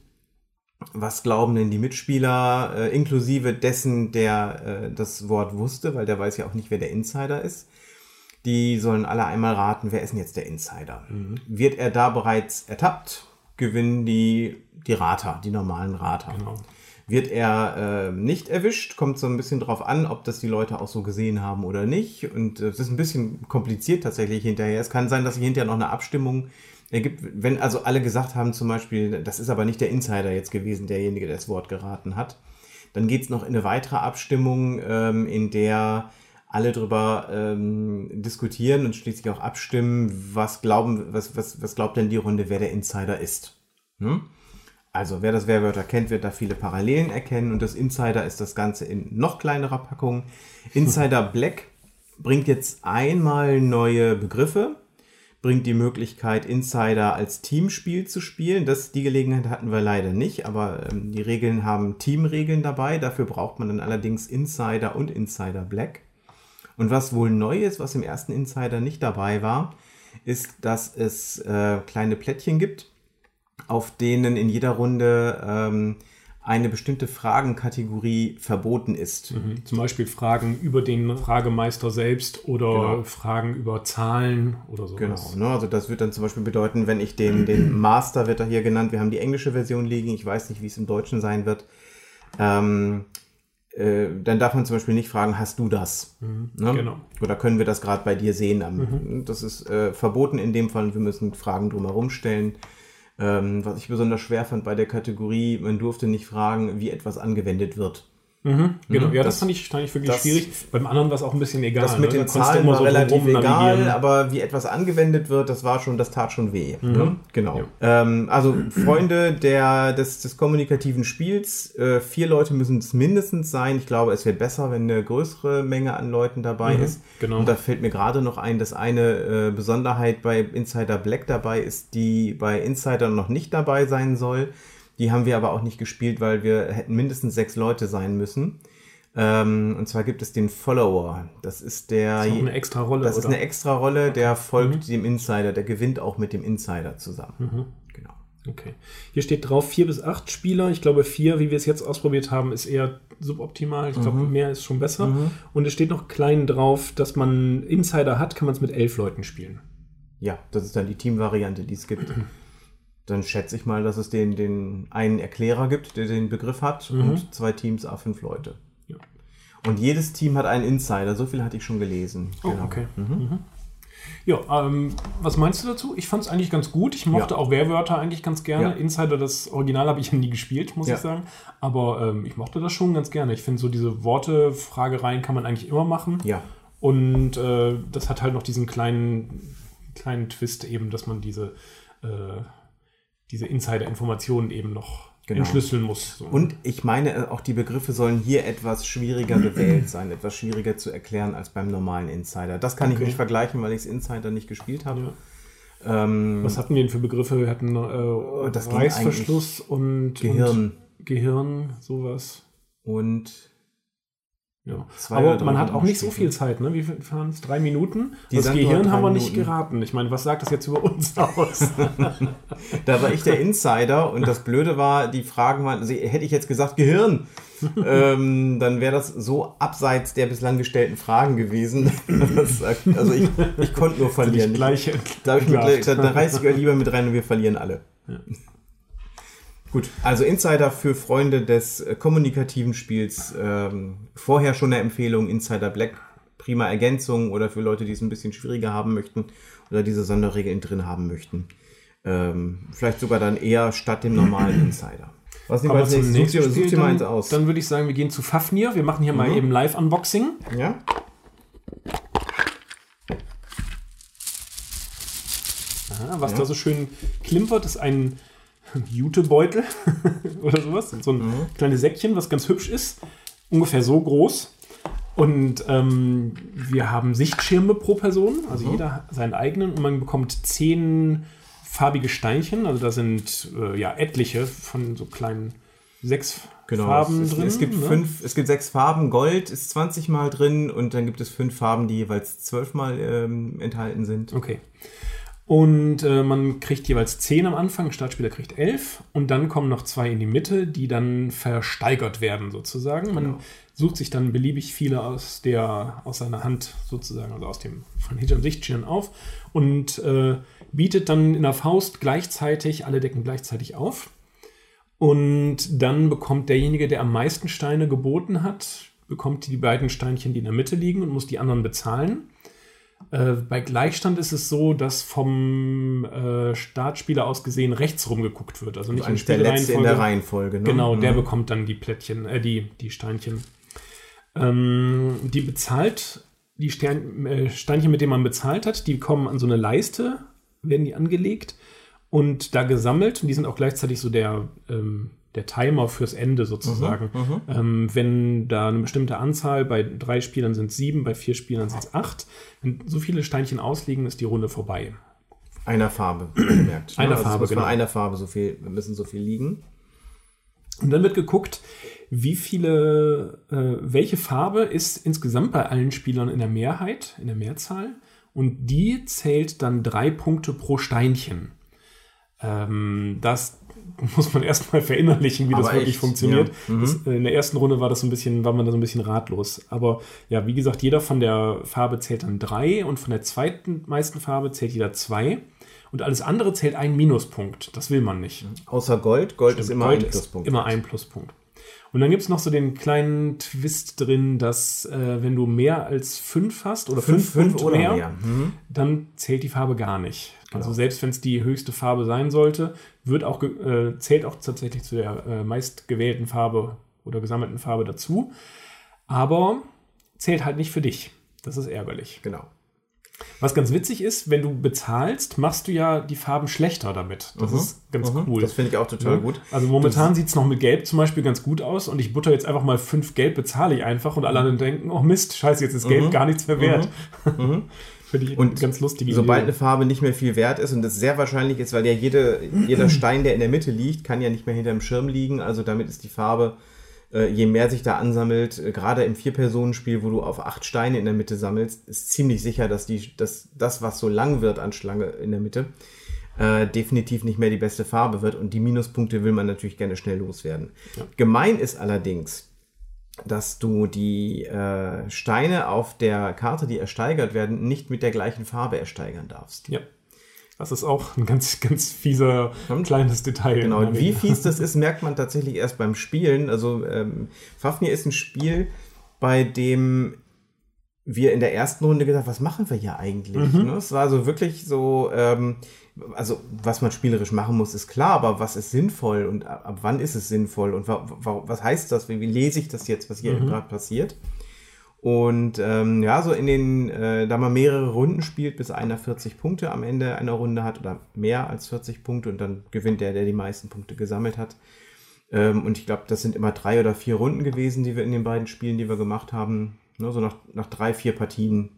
was glauben denn die Mitspieler, äh, inklusive dessen, der äh, das Wort wusste, weil der weiß ja auch nicht, wer der Insider ist. Die sollen alle einmal raten, wer ist denn jetzt der Insider? Mhm. Wird er da bereits ertappt, gewinnen die, die Rater, die normalen Rater. Genau. Wird er äh, nicht erwischt, kommt so ein bisschen drauf an, ob das die Leute auch so gesehen haben oder nicht. Und äh, es ist ein bisschen kompliziert tatsächlich hinterher. Es kann sein, dass sich hinterher noch eine Abstimmung ergibt, wenn also alle gesagt haben zum Beispiel, das ist aber nicht der Insider jetzt gewesen, derjenige, der das Wort geraten hat, dann geht es noch in eine weitere Abstimmung, ähm, in der alle darüber ähm, diskutieren und schließlich auch abstimmen, was glauben, was, was, was glaubt denn die Runde, wer der Insider ist. Hm? Also wer das Werwörter kennt, wird da viele Parallelen erkennen und das Insider ist das Ganze in noch kleinerer Packung. Insider Black bringt jetzt einmal neue Begriffe, bringt die Möglichkeit, Insider als Teamspiel zu spielen. Das, die Gelegenheit hatten wir leider nicht, aber ähm, die Regeln haben Teamregeln dabei. Dafür braucht man dann allerdings Insider und Insider Black. Und was wohl neu ist, was im ersten Insider nicht dabei war, ist, dass es äh, kleine Plättchen gibt, auf denen in jeder Runde ähm, eine bestimmte Fragenkategorie verboten ist. Mhm. Zum Beispiel Fragen über den Fragemeister selbst oder genau. Fragen über Zahlen oder so. Genau, ne? also das wird dann zum Beispiel bedeuten, wenn ich den, den Master, wird er hier genannt, wir haben die englische Version liegen, ich weiß nicht, wie es im Deutschen sein wird. Ähm, äh, dann darf man zum Beispiel nicht fragen, hast du das? Mhm, ne? Genau. Oder können wir das gerade bei dir sehen? Mhm. Das ist äh, verboten in dem Fall. Wir müssen Fragen drumherum stellen. Ähm, was ich besonders schwer fand bei der Kategorie, man durfte nicht fragen, wie etwas angewendet wird. Mhm, genau, mhm. ja, das, das, fand, ich, fand ich wirklich das, schwierig. Beim anderen war es auch ein bisschen egal. Das mit ne? den Zahlen war so relativ egal, aber wie etwas angewendet wird, das war schon, das tat schon weh. Mhm. Ne? Genau. Ja. Ähm, also Freunde der, des, des kommunikativen Spiels, äh, vier Leute müssen es mindestens sein. Ich glaube, es wäre besser, wenn eine größere Menge an Leuten dabei mhm, ist. Genau. Und da fällt mir gerade noch ein, dass eine äh, Besonderheit bei Insider Black dabei ist, die bei Insider noch nicht dabei sein soll. Die haben wir aber auch nicht gespielt, weil wir hätten mindestens sechs Leute sein müssen. Ähm, und zwar gibt es den Follower. Das ist der. Das ist eine extra Rolle. Das oder? ist eine extra Rolle, der folgt mhm. dem Insider, der gewinnt auch mit dem Insider zusammen. Mhm. Genau. Okay. Hier steht drauf vier bis acht Spieler. Ich glaube, vier, wie wir es jetzt ausprobiert haben, ist eher suboptimal. Ich glaube, mhm. mehr ist schon besser. Mhm. Und es steht noch klein drauf, dass man Insider hat, kann man es mit elf Leuten spielen. Ja, das ist dann die Teamvariante, die es gibt. dann schätze ich mal, dass es den, den einen Erklärer gibt, der den Begriff hat mhm. und zwei Teams A5 Leute. Ja. Und jedes Team hat einen Insider, so viel hatte ich schon gelesen. Oh, genau. okay. Mhm. Mhm. Ja, ähm, was meinst du dazu? Ich fand es eigentlich ganz gut. Ich mochte ja. auch Wehrwörter eigentlich ganz gerne. Ja. Insider, das Original habe ich ja nie gespielt, muss ja. ich sagen. Aber ähm, ich mochte das schon ganz gerne. Ich finde so diese Worte-Fragereien kann man eigentlich immer machen. Ja. Und äh, das hat halt noch diesen kleinen, kleinen Twist eben, dass man diese äh, diese Insider-Informationen eben noch genau. entschlüsseln muss. So. Und ich meine, äh, auch die Begriffe sollen hier etwas schwieriger gewählt sein, etwas schwieriger zu erklären als beim normalen Insider. Das kann okay. ich nicht vergleichen, weil ich es Insider nicht gespielt habe. Ja. Ähm, Was hatten wir denn für Begriffe? Wir hatten äh, das Reißverschluss und Gehirn. Und Gehirn, sowas. Und ja. Aber man hat auch nicht so viel Zeit, ne? Wie fahren es? Drei Minuten? Die das Gehirn haben wir Minuten. nicht geraten. Ich meine, was sagt das jetzt über uns aus? da war ich der Insider und das Blöde war, die Fragen waren, also hätte ich jetzt gesagt Gehirn, ähm, dann wäre das so abseits der bislang gestellten Fragen gewesen. also ich, ich konnte nur verlieren. Gleiche, da, ich mit, da, reiße ich lieber mit rein und wir verlieren alle. Ja. Gut, also Insider für Freunde des äh, kommunikativen Spiels. Ähm, vorher schon eine Empfehlung, Insider Black, prima Ergänzung oder für Leute, die es ein bisschen schwieriger haben möchten oder diese Sonderregeln drin haben möchten. Ähm, vielleicht sogar dann eher statt dem normalen Insider. Was nehmen wir als nächstes? Such, dir mal eins aus. Dann würde ich sagen, wir gehen zu Fafnir. Wir machen hier mhm. mal eben Live-Unboxing. Ja. Aha, was ja. da so schön klimpert, ist ein Jutebeutel oder sowas. So ein mhm. kleines Säckchen, was ganz hübsch ist. Ungefähr so groß. Und ähm, wir haben Sichtschirme pro Person, also mhm. jeder seinen eigenen. Und man bekommt zehn farbige Steinchen. Also da sind äh, ja etliche von so kleinen sechs genau, Farben es, drin. Es gibt, ne? fünf, es gibt sechs Farben. Gold ist 20 Mal drin und dann gibt es fünf Farben, die jeweils zwölf Mal ähm, enthalten sind. Okay. Und äh, man kriegt jeweils 10 am Anfang, Startspieler kriegt 11 und dann kommen noch zwei in die Mitte, die dann versteigert werden sozusagen. Man genau. sucht sich dann beliebig viele aus der aus seiner Hand sozusagen, also aus dem von hinterm Sichtschirm auf und äh, bietet dann in der Faust gleichzeitig, alle Decken gleichzeitig auf. Und dann bekommt derjenige, der am meisten Steine geboten hat, bekommt die beiden Steinchen, die in der Mitte liegen und muss die anderen bezahlen. Äh, bei Gleichstand ist es so, dass vom äh, Startspieler aus gesehen rechts rumgeguckt wird. Also nicht also in der letzte in der Reihenfolge. Ne? Genau, mhm. der bekommt dann die Plättchen, äh, die, die Steinchen. Ähm, die bezahlt, die Stern, äh, Steinchen, mit denen man bezahlt hat, die kommen an so eine Leiste, werden die angelegt und da gesammelt. Und die sind auch gleichzeitig so der ähm, der Timer fürs Ende sozusagen. Mhm, mhm, ähm, wenn da eine bestimmte Anzahl, bei drei Spielern sind es sieben, bei vier Spielern sind es acht, wenn so viele Steinchen ausliegen, ist die Runde vorbei. Einer Farbe, gemerkt. einer also Farbe, genau. Einer Farbe so viel, müssen so viel liegen. Und dann wird geguckt, wie viele, äh, welche Farbe ist insgesamt bei allen Spielern in der Mehrheit, in der Mehrzahl. Und die zählt dann drei Punkte pro Steinchen. Ähm, das muss man erstmal verinnerlichen, wie Aber das wirklich echt? funktioniert. Ja. Mhm. Das, äh, in der ersten Runde war das so ein bisschen, war man da so ein bisschen ratlos. Aber ja, wie gesagt, jeder von der Farbe zählt dann drei und von der zweiten meisten Farbe zählt jeder zwei. Und alles andere zählt ein Minuspunkt. Das will man nicht. Außer Gold. Gold Stimmt, ist immer Gold ein Pluspunkt. immer ein Pluspunkt. Und dann gibt es noch so den kleinen Twist drin, dass äh, wenn du mehr als fünf hast oder fünf, fünf, fünf oder mehr, mehr. Mhm. dann zählt die Farbe gar nicht. Also genau. selbst wenn es die höchste Farbe sein sollte, wird auch äh, zählt auch tatsächlich zu der äh, meistgewählten Farbe oder gesammelten Farbe dazu. Aber zählt halt nicht für dich. Das ist ärgerlich. Genau. Was ganz witzig ist, wenn du bezahlst, machst du ja die Farben schlechter damit. Das mhm. ist ganz mhm. cool. Das finde ich auch total ja. gut. Also momentan sieht es noch mit Gelb zum Beispiel ganz gut aus und ich butter jetzt einfach mal fünf Gelb, bezahle ich einfach und alle anderen denken, oh Mist, scheiße, jetzt ist Gelb mhm. gar nichts mehr wert. Mhm. mhm. Finde ich und ganz lustige Sobald Idee. eine Farbe nicht mehr viel wert ist und das sehr wahrscheinlich ist, weil ja jede, jeder Stein, der in der Mitte liegt, kann ja nicht mehr hinter dem Schirm liegen. Also damit ist die Farbe je mehr sich da ansammelt, äh, gerade im Vier-Personen-Spiel, wo du auf acht Steine in der Mitte sammelst, ist ziemlich sicher, dass, die, dass das, was so lang wird an Schlange in der Mitte, äh, definitiv nicht mehr die beste Farbe wird. Und die Minuspunkte will man natürlich gerne schnell loswerden. Ja. Gemein ist allerdings, dass du die äh, Steine auf der Karte, die ersteigert werden, nicht mit der gleichen Farbe ersteigern darfst. Ja. Das ist auch ein ganz, ganz fieser Und, kleines Detail. Genau, wie fies das ist, merkt man tatsächlich erst beim Spielen. Also ähm, Fafnir ist ein Spiel, bei dem wir in der ersten Runde gedacht, was machen wir hier eigentlich? Mhm. Ne? Es war so wirklich so, ähm, also was man spielerisch machen muss, ist klar, aber was ist sinnvoll und ab, ab wann ist es sinnvoll und wa, wa, was heißt das? Wie, wie, lese ich das jetzt, was hier mhm. gerade passiert? Und ähm, ja, so in den, äh, da man mehrere Runden spielt, bis einer 40 Punkte am Ende einer Runde hat oder mehr als 40 Punkte und dann gewinnt der, der die meisten Punkte gesammelt hat. Ähm, und ich glaube, das sind immer drei oder vier Runden gewesen, die wir in den beiden Spielen, die wir gemacht haben. Ne, so nach, nach drei, vier Partien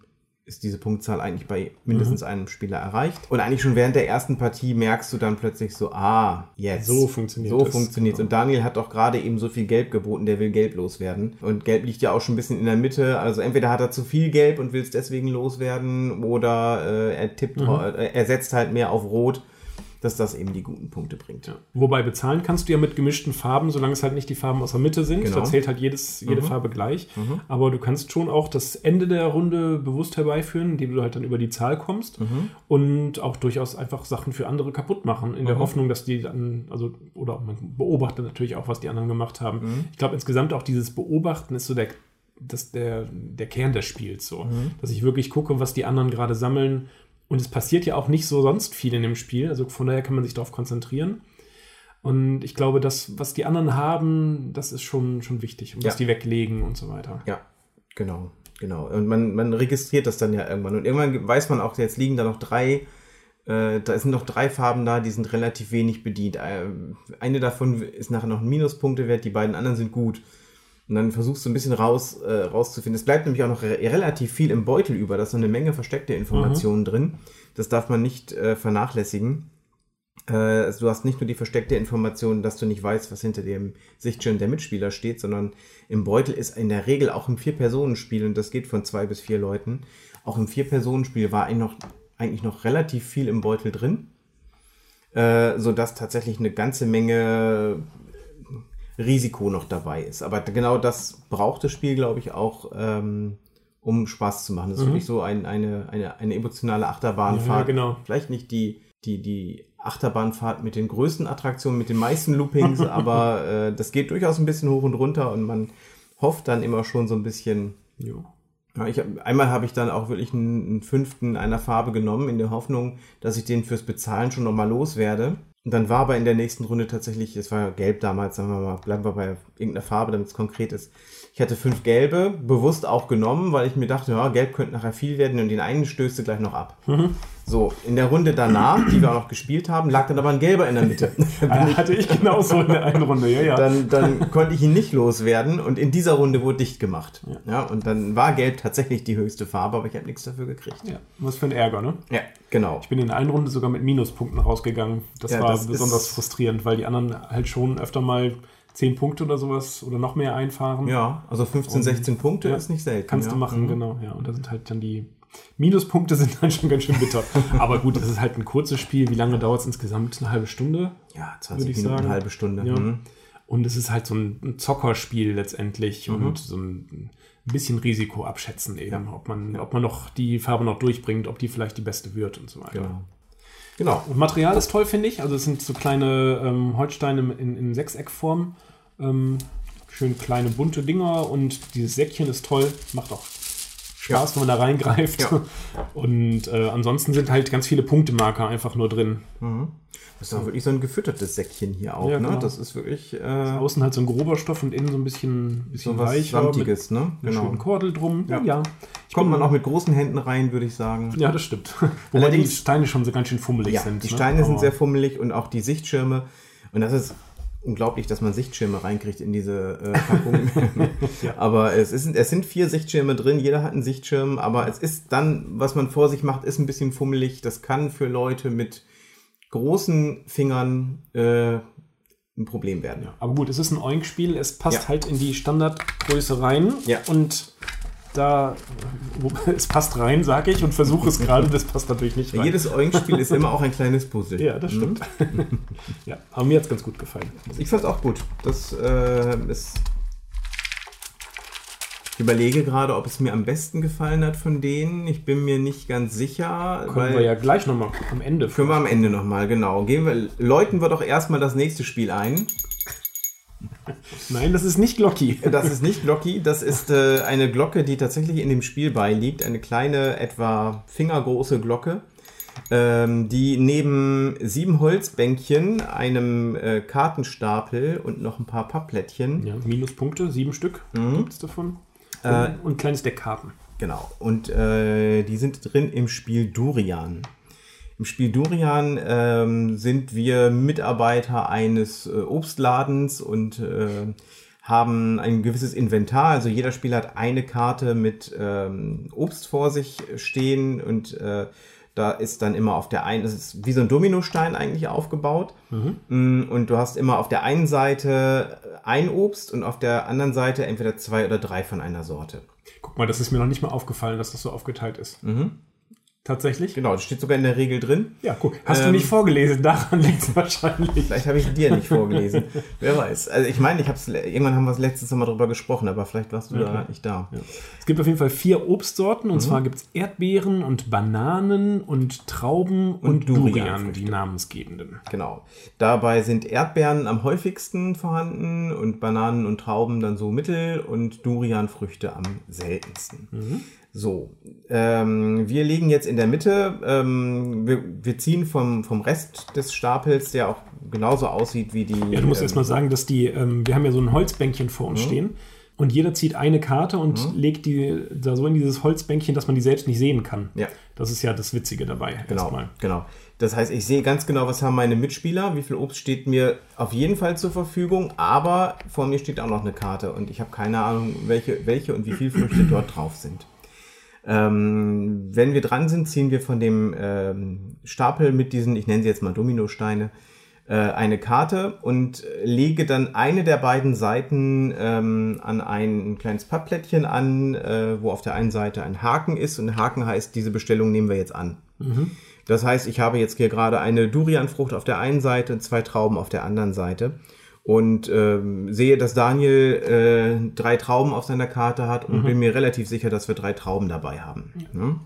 ist diese Punktzahl eigentlich bei mindestens mhm. einem Spieler erreicht. Und eigentlich schon während der ersten Partie merkst du dann plötzlich so, ah, jetzt. So funktioniert So funktioniert Und Daniel hat doch gerade eben so viel Gelb geboten, der will Gelb loswerden. Und Gelb liegt ja auch schon ein bisschen in der Mitte. Also entweder hat er zu viel Gelb und will es deswegen loswerden oder äh, er tippt, mhm. äh, er setzt halt mehr auf Rot dass das eben die guten Punkte bringt. Ja. Wobei bezahlen kannst du ja mit gemischten Farben, solange es halt nicht die Farben aus der Mitte sind. Genau. Da zählt halt jedes, jede mhm. Farbe gleich. Mhm. Aber du kannst schon auch das Ende der Runde bewusst herbeiführen, indem du halt dann über die Zahl kommst mhm. und auch durchaus einfach Sachen für andere kaputt machen, in der mhm. Hoffnung, dass die dann, also, oder man beobachtet natürlich auch, was die anderen gemacht haben. Mhm. Ich glaube, insgesamt auch dieses Beobachten ist so der das der, der Kern des Spiels so. Mhm. Dass ich wirklich gucke, was die anderen gerade sammeln und es passiert ja auch nicht so sonst viel in dem Spiel. Also von daher kann man sich darauf konzentrieren. Und ich glaube, das, was die anderen haben, das ist schon, schon wichtig. Und ja. was die weglegen und so weiter. Ja, genau. Genau. Und man, man registriert das dann ja irgendwann. Und irgendwann weiß man auch, jetzt liegen da noch drei, äh, da sind noch drei Farben da, die sind relativ wenig bedient. Äh, eine davon ist nachher noch ein Minuspunktewert, die beiden anderen sind gut. Und dann versuchst du ein bisschen raus, äh, rauszufinden. Es bleibt nämlich auch noch re relativ viel im Beutel über. Da ist so eine Menge versteckte Informationen mhm. drin. Das darf man nicht äh, vernachlässigen. Äh, also du hast nicht nur die versteckte Information, dass du nicht weißt, was hinter dem Sichtschirm der Mitspieler steht, sondern im Beutel ist in der Regel auch im Vier-Personen-Spiel, und das geht von zwei bis vier Leuten, auch im Vier-Personen-Spiel war eigentlich noch, eigentlich noch relativ viel im Beutel drin. Äh, sodass tatsächlich eine ganze Menge Risiko noch dabei ist. Aber genau das braucht das Spiel, glaube ich, auch, ähm, um Spaß zu machen. Das ist mhm. wirklich so ein, eine, eine, eine emotionale Achterbahnfahrt. Ja, genau. Vielleicht nicht die, die, die Achterbahnfahrt mit den größten Attraktionen, mit den meisten Loopings, aber äh, das geht durchaus ein bisschen hoch und runter und man hofft dann immer schon so ein bisschen, jo. Ja, ich, einmal habe ich dann auch wirklich einen, einen, fünften einer Farbe genommen, in der Hoffnung, dass ich den fürs Bezahlen schon nochmal loswerde. Und dann war aber in der nächsten Runde tatsächlich, es war gelb damals, sagen wir mal, bleiben wir bei irgendeiner Farbe, damit es konkret ist. Ich hatte fünf gelbe, bewusst auch genommen, weil ich mir dachte, ja, gelb könnte nachher viel werden und den einen stößt du gleich noch ab. Mhm. So, in der Runde danach, die wir auch noch gespielt haben, lag dann aber ein gelber in der Mitte. ah, hatte ich genauso in der einen Runde, ja, ja. Dann, dann konnte ich ihn nicht loswerden und in dieser Runde wurde dicht gemacht. Ja. ja und dann war gelb tatsächlich die höchste Farbe, aber ich habe nichts dafür gekriegt. Ja, was für ein Ärger, ne? Ja, genau. Ich bin in der einen Runde sogar mit Minuspunkten rausgegangen. Das ja, war das besonders frustrierend, weil die anderen halt schon öfter mal 10 Punkte oder sowas oder noch mehr einfahren. Ja, also 15, 16 Punkte ja, ist nicht selten. Kannst ja. du machen, mhm. genau. Ja, und da sind halt dann die Minuspunkte sind dann schon ganz schön bitter. Aber gut, das ist halt ein kurzes Spiel. Wie lange dauert es insgesamt? Eine halbe Stunde? Ja, 20 Minuten, sagen. eine halbe Stunde. Ja. Mhm. Und es ist halt so ein Zockerspiel letztendlich mhm. und so ein bisschen Risiko abschätzen eben, ja. ob, man, ja. ob man noch die Farbe noch durchbringt, ob die vielleicht die beste wird und so weiter. Genau. Genau. Und Material ist toll, finde ich. Also es sind so kleine ähm, Holzsteine in, in Sechseckform. Ähm, schön kleine bunte Dinger und dieses Säckchen ist toll. Macht auch Spaß, ja. wenn man da reingreift. Ja. Und äh, ansonsten sind halt ganz viele Punktemarker einfach nur drin. Mhm. Das ist auch wirklich so ein gefüttertes Säckchen hier auch, ja, ne? Genau. Das ist wirklich. Äh, außen halt so ein grober Stoff und innen so ein bisschen, bisschen so was weicher. Samtiges, ne? Genau. Schönen Kordel drum. Ja. ja. Kommt man auch mit großen Händen rein, würde ich sagen. Ja, das stimmt. Wobei die Steine schon so ganz schön fummelig ja, sind. Die ne? Steine ne? sind sehr fummelig und auch die Sichtschirme. Und das ist unglaublich, dass man Sichtschirme reinkriegt in diese äh, Packung. ja. Aber es, ist, es sind vier Sichtschirme drin, jeder hat einen Sichtschirm, aber es ist dann, was man vor sich macht, ist ein bisschen fummelig. Das kann für Leute mit großen Fingern äh, ein Problem werden. Ja, aber gut, es ist ein Oink-Spiel, es passt ja. halt in die Standardgröße rein. Ja. Und da, es passt rein, sage ich, und versuche es gerade, das passt natürlich nicht rein. Jedes Oink-Spiel ist immer auch ein kleines Puzzle. Ja, das stimmt. Mhm. ja, aber mir hat es ganz gut gefallen. Ich fand es auch gut. Das äh, ist ich überlege gerade, ob es mir am besten gefallen hat von denen. Ich bin mir nicht ganz sicher. Können wir ja gleich nochmal am Ende. Können wir am Ende nochmal, genau. Gehen wir, läuten wir doch erstmal das nächste Spiel ein. Nein, das ist nicht Glocki. Das ist nicht Glocki. Das ist äh, eine Glocke, die tatsächlich in dem Spiel beiliegt. Eine kleine, etwa fingergroße Glocke, ähm, die neben sieben Holzbänkchen, einem äh, Kartenstapel und noch ein paar Pappplättchen. Ja, Minuspunkte, sieben Stück mhm. gibt es davon. Und, äh, und ein kleines Deck Karten. Genau. Und äh, die sind drin im Spiel Durian. Im Spiel Durian ähm, sind wir Mitarbeiter eines äh, Obstladens und äh, haben ein gewisses Inventar. Also jeder Spieler hat eine Karte mit ähm, Obst vor sich stehen und äh, da ist dann immer auf der einen, das ist wie so ein Dominostein eigentlich aufgebaut. Mhm. Mm, und du hast immer auf der einen Seite ein Obst und auf der anderen Seite entweder zwei oder drei von einer Sorte. Guck mal, das ist mir noch nicht mal aufgefallen, dass das so aufgeteilt ist. Mhm. Tatsächlich? Genau, das steht sogar in der Regel drin. Ja, guck. Hast ähm, du nicht vorgelesen? Daran liegt es wahrscheinlich. Vielleicht habe ich dir nicht vorgelesen. Wer weiß. Also ich meine, ich hab's, irgendwann haben wir es letztes Mal drüber gesprochen, aber vielleicht warst du ja, da nicht da. Ja. Es gibt auf jeden Fall vier Obstsorten und mhm. zwar gibt es Erdbeeren und Bananen und Trauben und, und Durian, die namensgebenden. Genau. Dabei sind Erdbeeren am häufigsten vorhanden und Bananen und Trauben dann so mittel und Durianfrüchte am seltensten. Mhm. So, ähm, wir liegen jetzt in der Mitte. Ähm, wir, wir, ziehen vom, vom Rest des Stapels, der auch genauso aussieht wie die. Ja, du musst ähm, erst mal sagen, dass die, ähm, wir haben ja so ein Holzbänkchen vor uns mhm. stehen und jeder zieht eine Karte und mhm. legt die da so in dieses Holzbänkchen, dass man die selbst nicht sehen kann. Ja. Das ist ja das Witzige dabei. Genau, erstmal. genau. Das heißt, ich sehe ganz genau, was haben meine Mitspieler, wie viel Obst steht mir auf jeden Fall zur Verfügung, aber vor mir steht auch noch eine Karte und ich habe keine Ahnung, welche, welche und wie viele Früchte dort drauf sind. Ähm, wenn wir dran sind, ziehen wir von dem ähm, Stapel mit diesen, ich nenne sie jetzt mal Dominosteine, äh, eine Karte und lege dann eine der beiden Seiten ähm, an ein kleines Pappplättchen an, äh, wo auf der einen Seite ein Haken ist und Haken heißt, diese Bestellung nehmen wir jetzt an. Mhm. Das heißt, ich habe jetzt hier gerade eine Durianfrucht auf der einen Seite und zwei Trauben auf der anderen Seite und ähm, sehe, dass Daniel äh, drei Trauben auf seiner Karte hat und mhm. bin mir relativ sicher, dass wir drei Trauben dabei haben. Ja. Ne?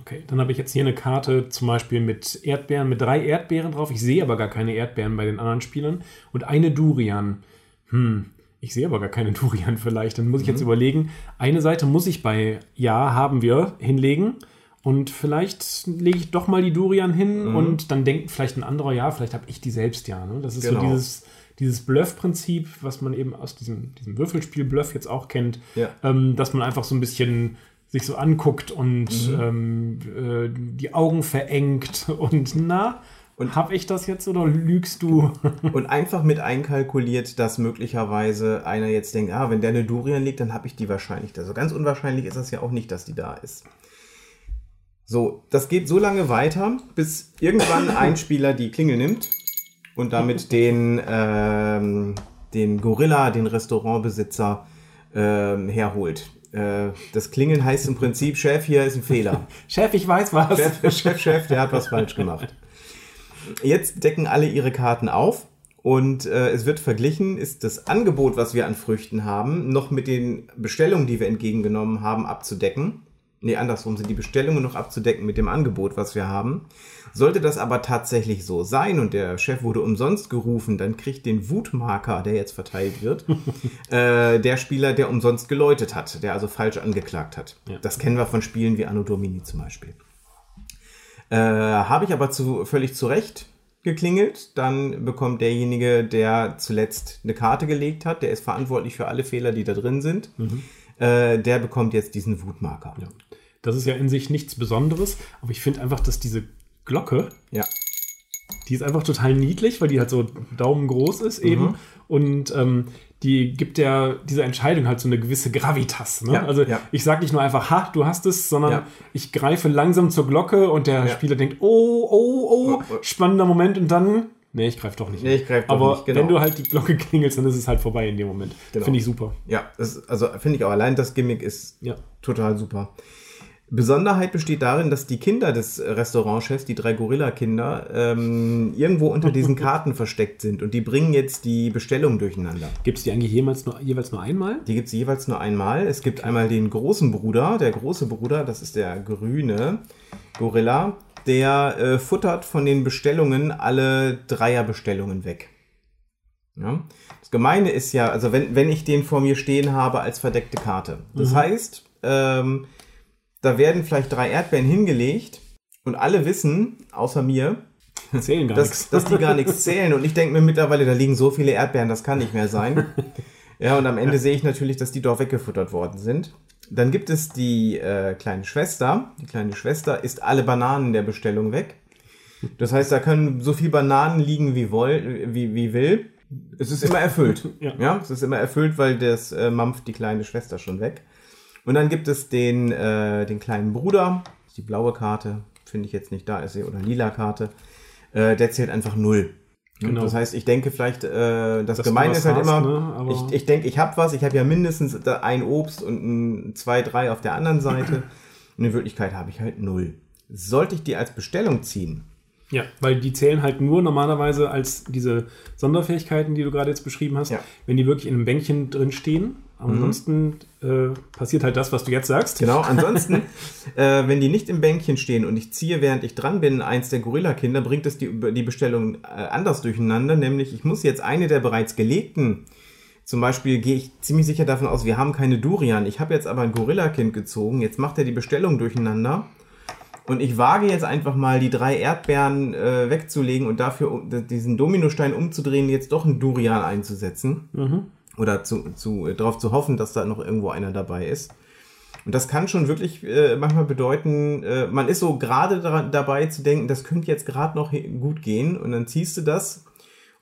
Okay, dann habe ich jetzt hier eine Karte zum Beispiel mit Erdbeeren, mit drei Erdbeeren drauf. Ich sehe aber gar keine Erdbeeren bei den anderen Spielern. Und eine Durian. Hm, ich sehe aber gar keine Durian vielleicht. Dann muss ich jetzt mhm. überlegen, eine Seite muss ich bei Ja, haben wir hinlegen. Und vielleicht lege ich doch mal die Durian hin mhm. und dann denkt vielleicht ein anderer, ja, vielleicht habe ich die selbst ja. Ne? Das ist genau. so dieses, dieses Bluff-Prinzip, was man eben aus diesem, diesem Würfelspiel-Bluff jetzt auch kennt, ja. ähm, dass man einfach so ein bisschen sich so anguckt und mhm. ähm, äh, die Augen verengt und na, und habe ich das jetzt oder lügst du? und einfach mit einkalkuliert, dass möglicherweise einer jetzt denkt, ah, wenn der eine Durian liegt, dann habe ich die wahrscheinlich. Also ganz unwahrscheinlich ist das ja auch nicht, dass die da ist. So, das geht so lange weiter, bis irgendwann ein Spieler die Klingel nimmt und damit den, ähm, den Gorilla, den Restaurantbesitzer, ähm, herholt. Äh, das Klingeln heißt im Prinzip, Chef, hier ist ein Fehler. Chef, ich weiß was. Chef, Chef, Chef, der hat was falsch gemacht. Jetzt decken alle ihre Karten auf und äh, es wird verglichen, ist das Angebot, was wir an Früchten haben, noch mit den Bestellungen, die wir entgegengenommen haben, abzudecken. Nee, andersrum sind die Bestellungen noch abzudecken mit dem Angebot, was wir haben. Sollte das aber tatsächlich so sein und der Chef wurde umsonst gerufen, dann kriegt den Wutmarker, der jetzt verteilt wird, äh, der Spieler, der umsonst geläutet hat, der also falsch angeklagt hat. Ja. Das kennen wir von Spielen wie Anno Domini zum Beispiel. Äh, Habe ich aber zu, völlig zu Recht geklingelt, dann bekommt derjenige, der zuletzt eine Karte gelegt hat, der ist verantwortlich für alle Fehler, die da drin sind, mhm. äh, der bekommt jetzt diesen Wutmarker. Ja. Das ist ja in sich nichts Besonderes, aber ich finde einfach, dass diese Glocke, ja. die ist einfach total niedlich, weil die halt so daumengroß ist eben. Mhm. Und ähm, die gibt ja dieser Entscheidung halt so eine gewisse Gravitas. Ne? Ja, also ja. ich sage nicht nur einfach, ha, du hast es, sondern ja. ich greife langsam zur Glocke und der Spieler denkt, oh, oh, oh, oh, spannender Moment und dann, nee, ich greife doch nicht. Nee, ich greife doch Aber nicht, genau. wenn du halt die Glocke klingelst, dann ist es halt vorbei in dem Moment. Genau. Finde ich super. Ja, das, also finde ich auch allein das Gimmick ist total super. Besonderheit besteht darin, dass die Kinder des Restaurantchefs, die drei Gorilla-Kinder, ähm, irgendwo unter diesen Karten versteckt sind und die bringen jetzt die Bestellung durcheinander. Gibt es die eigentlich jemals nur, jeweils nur einmal? Die gibt es jeweils nur einmal. Es gibt okay. einmal den großen Bruder, der große Bruder, das ist der grüne Gorilla, der äh, futtert von den Bestellungen alle Dreierbestellungen weg. Ja? Das Gemeine ist ja, also wenn, wenn ich den vor mir stehen habe als verdeckte Karte. Das mhm. heißt, ähm, da werden vielleicht drei Erdbeeren hingelegt und alle wissen, außer mir, zählen gar dass, dass die gar nichts zählen. Und ich denke mir mittlerweile, da liegen so viele Erdbeeren, das kann nicht mehr sein. Ja, und am Ende sehe ich natürlich, dass die doch weggefuttert worden sind. Dann gibt es die äh, kleine Schwester. Die kleine Schwester isst alle Bananen der Bestellung weg. Das heißt, da können so viel Bananen liegen, wie, woll, wie, wie will. Es ist immer erfüllt. ja. ja, es ist immer erfüllt, weil das äh, mampft die kleine Schwester schon weg. Und dann gibt es den, äh, den kleinen Bruder, die blaue Karte, finde ich jetzt nicht da, ist sie, oder lila Karte, äh, der zählt einfach null. Genau. Das heißt, ich denke vielleicht, äh, das, das Gemeine ist halt hast, immer, ne? ich, ich denke, ich habe was, ich habe ja mindestens ein Obst und ein, zwei, drei auf der anderen Seite. und in Wirklichkeit habe ich halt null. Sollte ich die als Bestellung ziehen, ja, weil die zählen halt nur normalerweise als diese Sonderfähigkeiten, die du gerade jetzt beschrieben hast, ja. wenn die wirklich in einem Bänkchen drin stehen. Aber mhm. ansonsten äh, passiert halt das, was du jetzt sagst. Genau, ansonsten, äh, wenn die nicht im Bänkchen stehen und ich ziehe, während ich dran bin, eins der Gorilla-Kinder, bringt es die, die Bestellung äh, anders durcheinander. Nämlich, ich muss jetzt eine der bereits gelegten zum Beispiel gehe ich ziemlich sicher davon aus, wir haben keine Durian. Ich habe jetzt aber ein Gorilla-Kind gezogen. Jetzt macht er die Bestellung durcheinander. Und ich wage jetzt einfach mal die drei Erdbeeren äh, wegzulegen und dafür diesen Dominostein umzudrehen, jetzt doch einen Durian einzusetzen. Mhm. Oder zu, zu, äh, darauf zu hoffen, dass da noch irgendwo einer dabei ist. Und das kann schon wirklich äh, manchmal bedeuten, äh, man ist so gerade dabei zu denken, das könnte jetzt gerade noch gut gehen. Und dann ziehst du das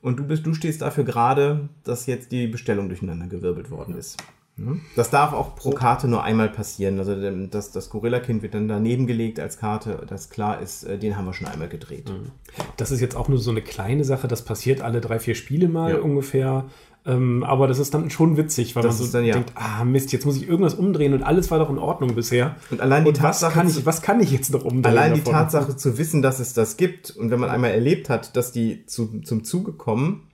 und du bist, du stehst dafür gerade, dass jetzt die Bestellung durcheinander gewirbelt worden ist. Mhm. Das darf auch pro Karte nur einmal passieren. Also das, das Gorilla-Kind wird dann daneben gelegt als Karte, das klar ist, äh, den haben wir schon einmal gedreht. Mhm. Das ist jetzt auch nur so eine kleine Sache, das passiert alle drei, vier Spiele mal ja. ungefähr. Ähm, aber das ist dann schon witzig, weil das man so dann, ja. denkt, ah Mist, jetzt muss ich irgendwas umdrehen und alles war doch in Ordnung bisher. Und allein die und Tatsache, was kann, ich, was kann ich jetzt noch umdrehen? Allein davon? die Tatsache zu wissen, dass es das gibt und wenn man einmal erlebt hat, dass die zu, zum Zuge kommen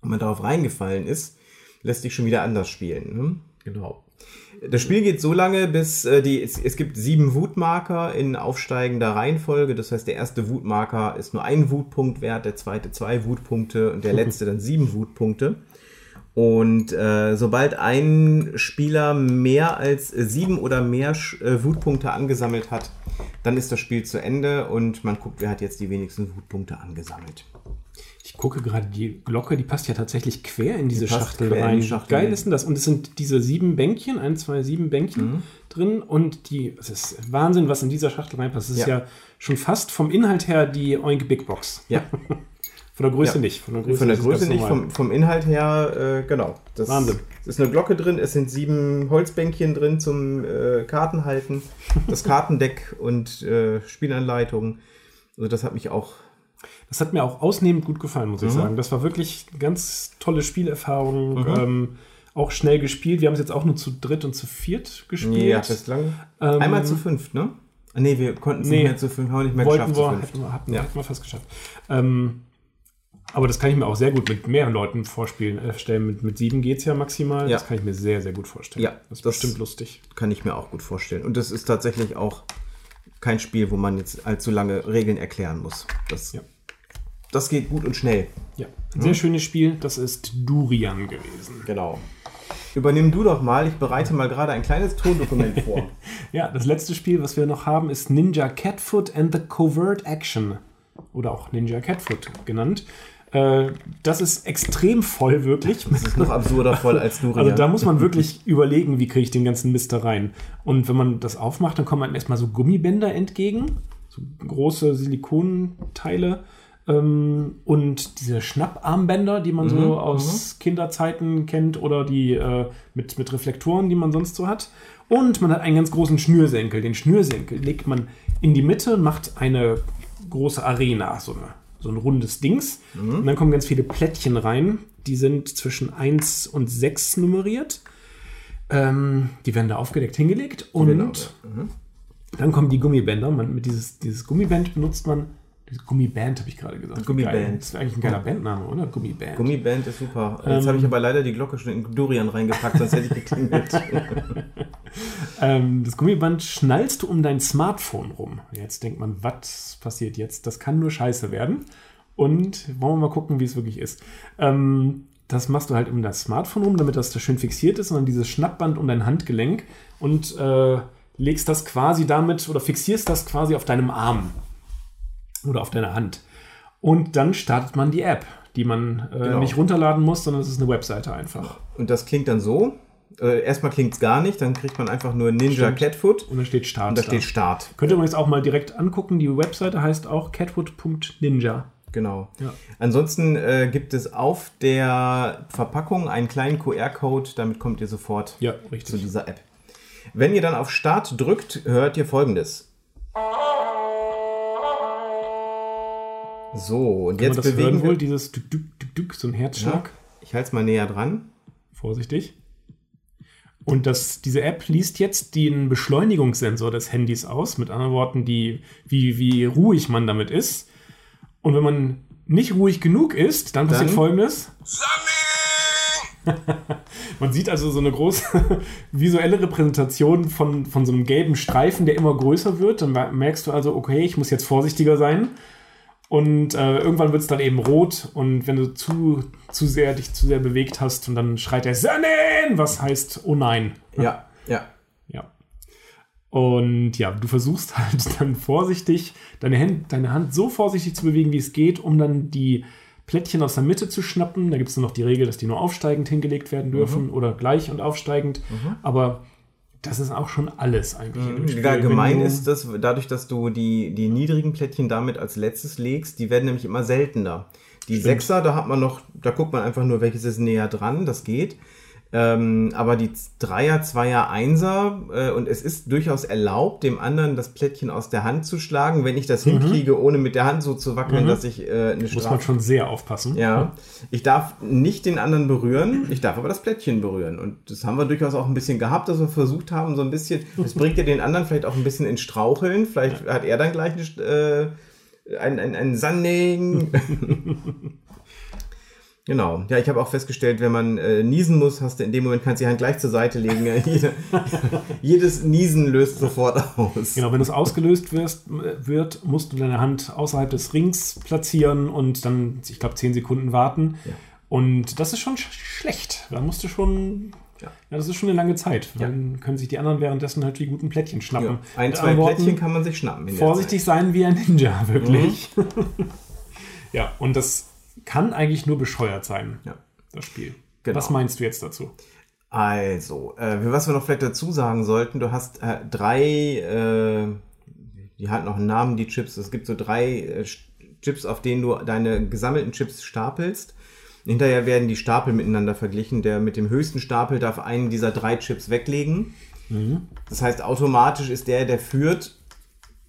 und man darauf reingefallen ist, lässt sich schon wieder anders spielen. Ne? Genau. Das Spiel geht so lange, bis äh, die, es, es, gibt sieben Wutmarker in aufsteigender Reihenfolge. Das heißt, der erste Wutmarker ist nur ein Wutpunkt wert, der zweite zwei Wutpunkte und der letzte dann sieben Wutpunkte. Und äh, sobald ein Spieler mehr als sieben oder mehr äh, Wutpunkte angesammelt hat, dann ist das Spiel zu Ende und man guckt, wer hat jetzt die wenigsten Wutpunkte angesammelt. Ich gucke gerade, die Glocke, die passt ja tatsächlich quer in diese die Schachtel rein. Die Schachtel Geil ist denn das? Und es sind diese sieben Bänkchen, ein, zwei, sieben Bänkchen mhm. drin und die, es ist Wahnsinn, was in dieser Schachtel reinpasst. Es ist ja. ja schon fast vom Inhalt her die Oink Big Box. Ja. Von der Größe ja. nicht. Von der Größe, von der Größe nicht, vom, vom, Inhalt her, äh, genau. Das Wahnsinn. Es ist eine Glocke drin, es sind sieben Holzbänkchen drin zum äh, Kartenhalten, das Kartendeck und äh, Spielanleitung. Also das hat mich auch. Das hat mir auch ausnehmend gut gefallen, muss mhm. ich sagen. Das war wirklich eine ganz tolle Spielerfahrung. Mhm. Ähm, auch schnell gespielt. Wir haben es jetzt auch nur zu dritt und zu viert gespielt. Ja, bislang. Ähm, Einmal zu fünft, ne? Nee, wir konnten es nee, nicht mehr zu fünf, haben wir nicht mehr geschafft. Wir, hätten wir, hatten, ja. hätten wir fast geschafft. Ähm, aber das kann ich mir auch sehr gut mit mehreren Leuten vorspielen. Äh, stellen. Mit, mit sieben geht es ja maximal. Ja. Das kann ich mir sehr, sehr gut vorstellen. Ja, das ist das bestimmt lustig. Kann ich mir auch gut vorstellen. Und das ist tatsächlich auch kein Spiel, wo man jetzt allzu lange Regeln erklären muss. Das, ja. das geht gut und schnell. Ja, ein sehr hm? schönes Spiel. Das ist Durian gewesen. Genau. Übernimm du doch mal. Ich bereite mal gerade ein kleines Tondokument vor. ja, das letzte Spiel, was wir noch haben, ist Ninja Catfoot and the Covert Action. Oder auch Ninja Catfoot genannt. Äh, das ist extrem voll, wirklich. Das ist noch absurder voll als Durian. Also da muss man wirklich überlegen, wie kriege ich den ganzen Mist da rein. Und wenn man das aufmacht, dann kommen einem erstmal so Gummibänder entgegen, so große Silikonteile ähm, und diese Schnapparmbänder, die man mhm, so aus mhm. Kinderzeiten kennt oder die äh, mit, mit Reflektoren, die man sonst so hat. Und man hat einen ganz großen Schnürsenkel. Den Schnürsenkel legt man in die Mitte und macht eine große Arena, so eine so ein rundes Dings. Mhm. Und dann kommen ganz viele Plättchen rein. Die sind zwischen 1 und 6 nummeriert. Ähm, die werden da aufgedeckt hingelegt. Und genau. mhm. dann kommen die Gummibänder. Man, mit dieses, dieses Gummiband benutzt man Gummiband habe ich gerade gesagt. Gummiband. Das ist eigentlich ein geiler Bandname, oder? Gummiband. Gummiband ist super. Jetzt ähm, habe ich aber leider die Glocke schon in Durian reingepackt, sonst hätte ich geklingelt. ähm, das Gummiband schnallst du um dein Smartphone rum. Jetzt denkt man, was passiert jetzt? Das kann nur scheiße werden. Und wollen wir mal gucken, wie es wirklich ist. Ähm, das machst du halt um das Smartphone rum, damit das da schön fixiert ist und dann dieses Schnappband um dein Handgelenk und äh, legst das quasi damit oder fixierst das quasi auf deinem Arm oder auf deiner Hand. Und dann startet man die App, die man äh, genau. nicht runterladen muss, sondern es ist eine Webseite einfach. Und das klingt dann so. Äh, erstmal klingt es gar nicht, dann kriegt man einfach nur Ninja Stimmt. Catfoot. Und da steht Start. Und da steht Start. Könnt ihr übrigens auch mal direkt angucken. Die Webseite heißt auch catfoot.ninja. Genau. Ja. Ansonsten äh, gibt es auf der Verpackung einen kleinen QR-Code, damit kommt ihr sofort ja, zu dieser App. Wenn ihr dann auf Start drückt, hört ihr folgendes. So, und Kann jetzt man das bewegen hören wir wohl dieses Dück, Dück, Dück, Dück, so ein Herzschlag. Ja, ich halte es mal näher dran. Vorsichtig. Und das, diese App liest jetzt den Beschleunigungssensor des Handys aus, mit anderen Worten, die, wie, wie ruhig man damit ist. Und wenn man nicht ruhig genug ist, dann passiert dann folgendes. man sieht also so eine große visuelle Repräsentation von, von so einem gelben Streifen, der immer größer wird. Dann merkst du also, okay, ich muss jetzt vorsichtiger sein. Und äh, irgendwann wird es dann eben rot und wenn du zu, zu sehr dich zu sehr bewegt hast und dann schreit er Sonnen, was heißt oh nein. Ja, ja. Ja. Und ja, du versuchst halt dann vorsichtig, deine, Hand, deine Hand so vorsichtig zu bewegen, wie es geht, um dann die Plättchen aus der Mitte zu schnappen. Da gibt es dann noch die Regel, dass die nur aufsteigend hingelegt werden dürfen mhm. oder gleich und aufsteigend. Mhm. Aber das ist auch schon alles eigentlich. Mhm. Ja, gemein ist das, dadurch, dass du die, die niedrigen Plättchen damit als letztes legst, die werden nämlich immer seltener. Die Stimmt. Sechser, da hat man noch, da guckt man einfach nur, welches ist näher dran, das geht. Ähm, aber die Dreier, Zweier, Einser äh, und es ist durchaus erlaubt, dem anderen das Plättchen aus der Hand zu schlagen, wenn ich das mhm. hinkriege, ohne mit der Hand so zu wackeln, mhm. dass ich äh, eine Strafe... Muss man schon sehr aufpassen. Ja. Ich darf nicht den anderen berühren, ich darf aber das Plättchen berühren. Und das haben wir durchaus auch ein bisschen gehabt, dass wir versucht haben, so ein bisschen... Das bringt ja den anderen vielleicht auch ein bisschen ins Straucheln. Vielleicht ja. hat er dann gleich eine, äh, ein, ein, ein Sanding... Genau. Ja, ich habe auch festgestellt, wenn man äh, niesen muss, hast du in dem Moment kannst du die Hand gleich zur Seite legen. Jede, jedes Niesen löst sofort aus. Genau, wenn es ausgelöst wirst, wird, musst du deine Hand außerhalb des Rings platzieren und dann, ich glaube, zehn Sekunden warten. Ja. Und das ist schon sch schlecht. Da musst du schon ja. ja. das ist schon eine lange Zeit. Dann ja. können sich die anderen währenddessen halt die guten Plättchen schnappen. Ein, zwei Plättchen kann man sich schnappen. vorsichtig sein wie ein Ninja, wirklich. Mhm. ja, und das kann eigentlich nur bescheuert sein, ja. das Spiel. Genau. Was meinst du jetzt dazu? Also, äh, was wir noch vielleicht dazu sagen sollten, du hast äh, drei, äh, die hat noch einen Namen, die Chips. Es gibt so drei äh, Chips, auf denen du deine gesammelten Chips stapelst. Hinterher werden die Stapel miteinander verglichen. Der mit dem höchsten Stapel darf einen dieser drei Chips weglegen. Mhm. Das heißt, automatisch ist der, der führt,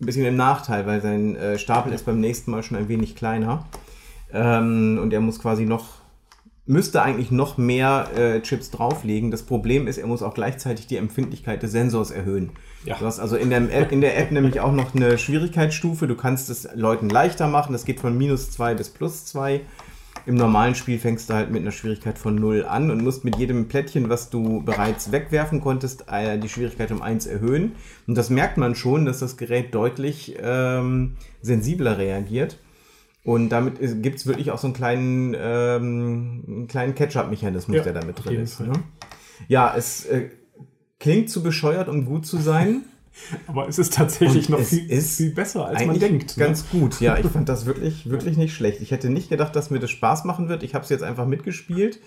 ein bisschen im Nachteil, weil sein äh, Stapel ist beim nächsten Mal schon ein wenig kleiner. Ähm, und er muss quasi noch, müsste eigentlich noch mehr äh, Chips drauflegen. Das Problem ist, er muss auch gleichzeitig die Empfindlichkeit des Sensors erhöhen. Ja. Du hast also in der, App, in der App nämlich auch noch eine Schwierigkeitsstufe. Du kannst es Leuten leichter machen. Das geht von minus 2 bis plus 2. Im normalen Spiel fängst du halt mit einer Schwierigkeit von 0 an und musst mit jedem Plättchen, was du bereits wegwerfen konntest, äh, die Schwierigkeit um 1 erhöhen. Und das merkt man schon, dass das Gerät deutlich ähm, sensibler reagiert. Und damit gibt es wirklich auch so einen kleinen, ähm, kleinen Catch-up-Mechanismus, ja, der damit drin ist. Ne? Ja, es äh, klingt zu bescheuert, um gut zu sein. Aber es ist tatsächlich Und noch viel, viel, besser, als man denkt. Ne? Ganz ne? gut, ja. Ich fand das wirklich, wirklich nicht schlecht. Ich hätte nicht gedacht, dass mir das Spaß machen wird. Ich habe es jetzt einfach mitgespielt.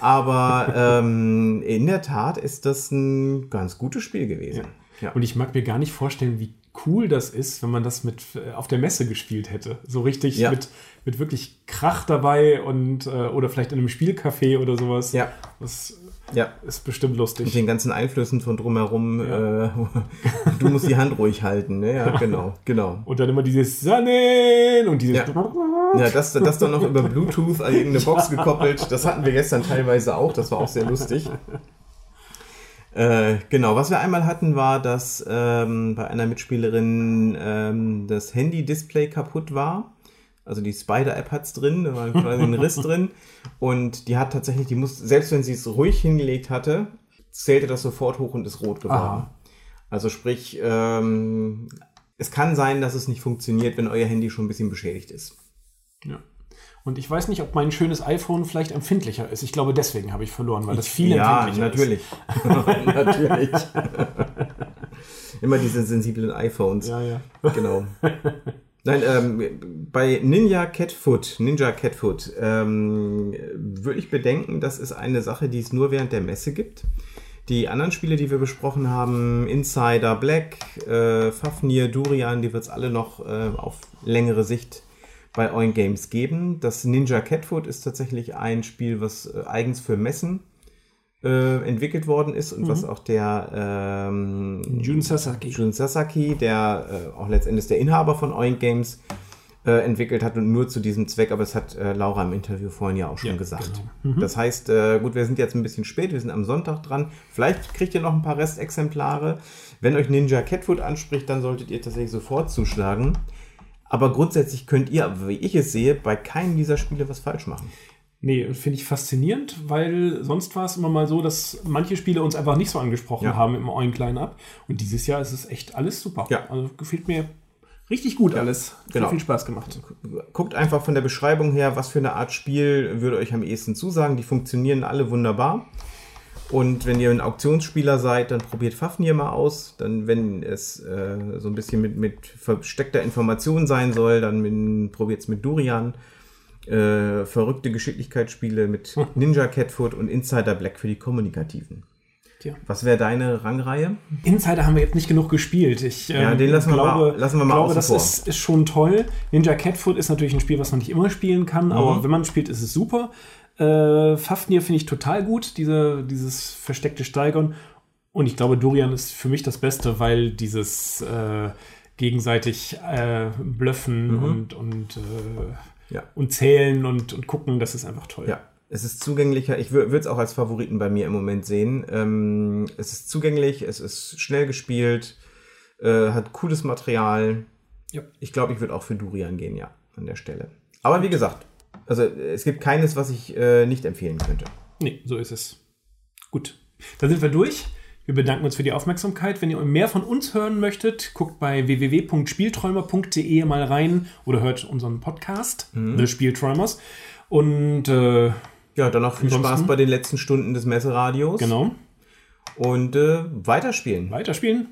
Aber ähm, in der Tat ist das ein ganz gutes Spiel gewesen. Ja. Ja. Und ich mag mir gar nicht vorstellen, wie cool das ist, wenn man das mit äh, auf der Messe gespielt hätte. So richtig ja. mit, mit wirklich Krach dabei und äh, oder vielleicht in einem Spielcafé oder sowas. Ja. Das ja. Ist bestimmt lustig. Mit den ganzen Einflüssen von drumherum. Ja. Äh, du musst die Hand ruhig halten. Ne? Ja, genau, genau. Und dann immer dieses Sonnen und dieses. Ja, ja das, das dann noch über Bluetooth an irgendeine Box gekoppelt. Das hatten wir gestern teilweise auch. Das war auch sehr lustig. Äh, genau, was wir einmal hatten, war, dass ähm, bei einer Mitspielerin ähm, das Handy-Display kaputt war. Also die Spider-App hat es drin, da war quasi ein Riss drin. Und die hat tatsächlich, die muss, selbst wenn sie es ruhig hingelegt hatte, zählte das sofort hoch und ist rot geworden. Aha. Also sprich, ähm, es kann sein, dass es nicht funktioniert, wenn euer Handy schon ein bisschen beschädigt ist. Ja. Und ich weiß nicht, ob mein schönes iPhone vielleicht empfindlicher ist. Ich glaube, deswegen habe ich verloren, weil das viel ja, empfindlicher natürlich. ist. natürlich. Immer diese sensiblen iPhones. Ja, ja. Genau. Nein, ähm, bei Ninja Catfoot, Ninja Catfoot, ähm, würde ich bedenken, das ist eine Sache, die es nur während der Messe gibt. Die anderen Spiele, die wir besprochen haben, Insider, Black, äh, Fafnir, Durian, die wird es alle noch äh, auf längere Sicht bei Oin Games geben. Das Ninja Catfoot ist tatsächlich ein Spiel, was äh, eigens für Messen äh, entwickelt worden ist und mhm. was auch der ähm, Jun Sasaki, Jun Sasaki der äh, auch letztendlich der Inhaber von Oink Games äh, entwickelt hat und nur zu diesem Zweck, aber es hat äh, Laura im Interview vorhin ja auch schon ja, gesagt. Genau. Mhm. Das heißt, äh, gut, wir sind jetzt ein bisschen spät, wir sind am Sonntag dran. Vielleicht kriegt ihr noch ein paar Restexemplare. Wenn euch Ninja Catfoot anspricht, dann solltet ihr tatsächlich sofort zuschlagen. Aber grundsätzlich könnt ihr, wie ich es sehe, bei keinem dieser Spiele was falsch machen. Nee, finde ich faszinierend, weil sonst war es immer mal so, dass manche Spiele uns einfach nicht so angesprochen ja. haben im Oin Klein Up. Und dieses Jahr ist es echt alles super. Ja. Also gefällt mir richtig gut ja. alles. Genau. Hat viel Spaß gemacht. Guckt einfach von der Beschreibung her, was für eine Art Spiel würde euch am ehesten zusagen. Die funktionieren alle wunderbar. Und wenn ihr ein Auktionsspieler seid, dann probiert Fafnir mal aus. Dann, wenn es äh, so ein bisschen mit, mit versteckter Information sein soll, dann probiert es mit Durian äh, verrückte Geschicklichkeitsspiele mit hm. Ninja Catfoot und Insider Black für die Kommunikativen. Tja. Was wäre deine Rangreihe? Insider haben wir jetzt nicht genug gespielt. Ich ja, ähm, den lassen wir glaube, mal, lassen wir mal glaube, das ist, ist, schon toll. Ninja Catfoot ist natürlich ein Spiel, was man nicht immer spielen kann, mhm. aber wenn man spielt, ist es super. Äh, Fafnir finde ich total gut, diese, dieses versteckte Steigern. Und ich glaube, Durian ist für mich das Beste, weil dieses äh, gegenseitig äh, Blöffen mhm. und, und äh, ja. und zählen und, und gucken, das ist einfach toll. Ja, es ist zugänglicher. Ich würde es auch als Favoriten bei mir im Moment sehen. Ähm, es ist zugänglich, es ist schnell gespielt, äh, hat cooles Material. Ja. Ich glaube, ich würde auch für Durian gehen, ja, an der Stelle. Aber wie gesagt, also es gibt keines, was ich äh, nicht empfehlen könnte. Nee, so ist es. Gut, dann sind wir durch. Wir bedanken uns für die Aufmerksamkeit. Wenn ihr mehr von uns hören möchtet, guckt bei www.spielträumer.de mal rein oder hört unseren Podcast, mhm. The Spielträumers. Und äh, Ja, dann noch viel Spaß bei den letzten Stunden des Messeradios. Genau. Und äh, weiterspielen. Weiterspielen.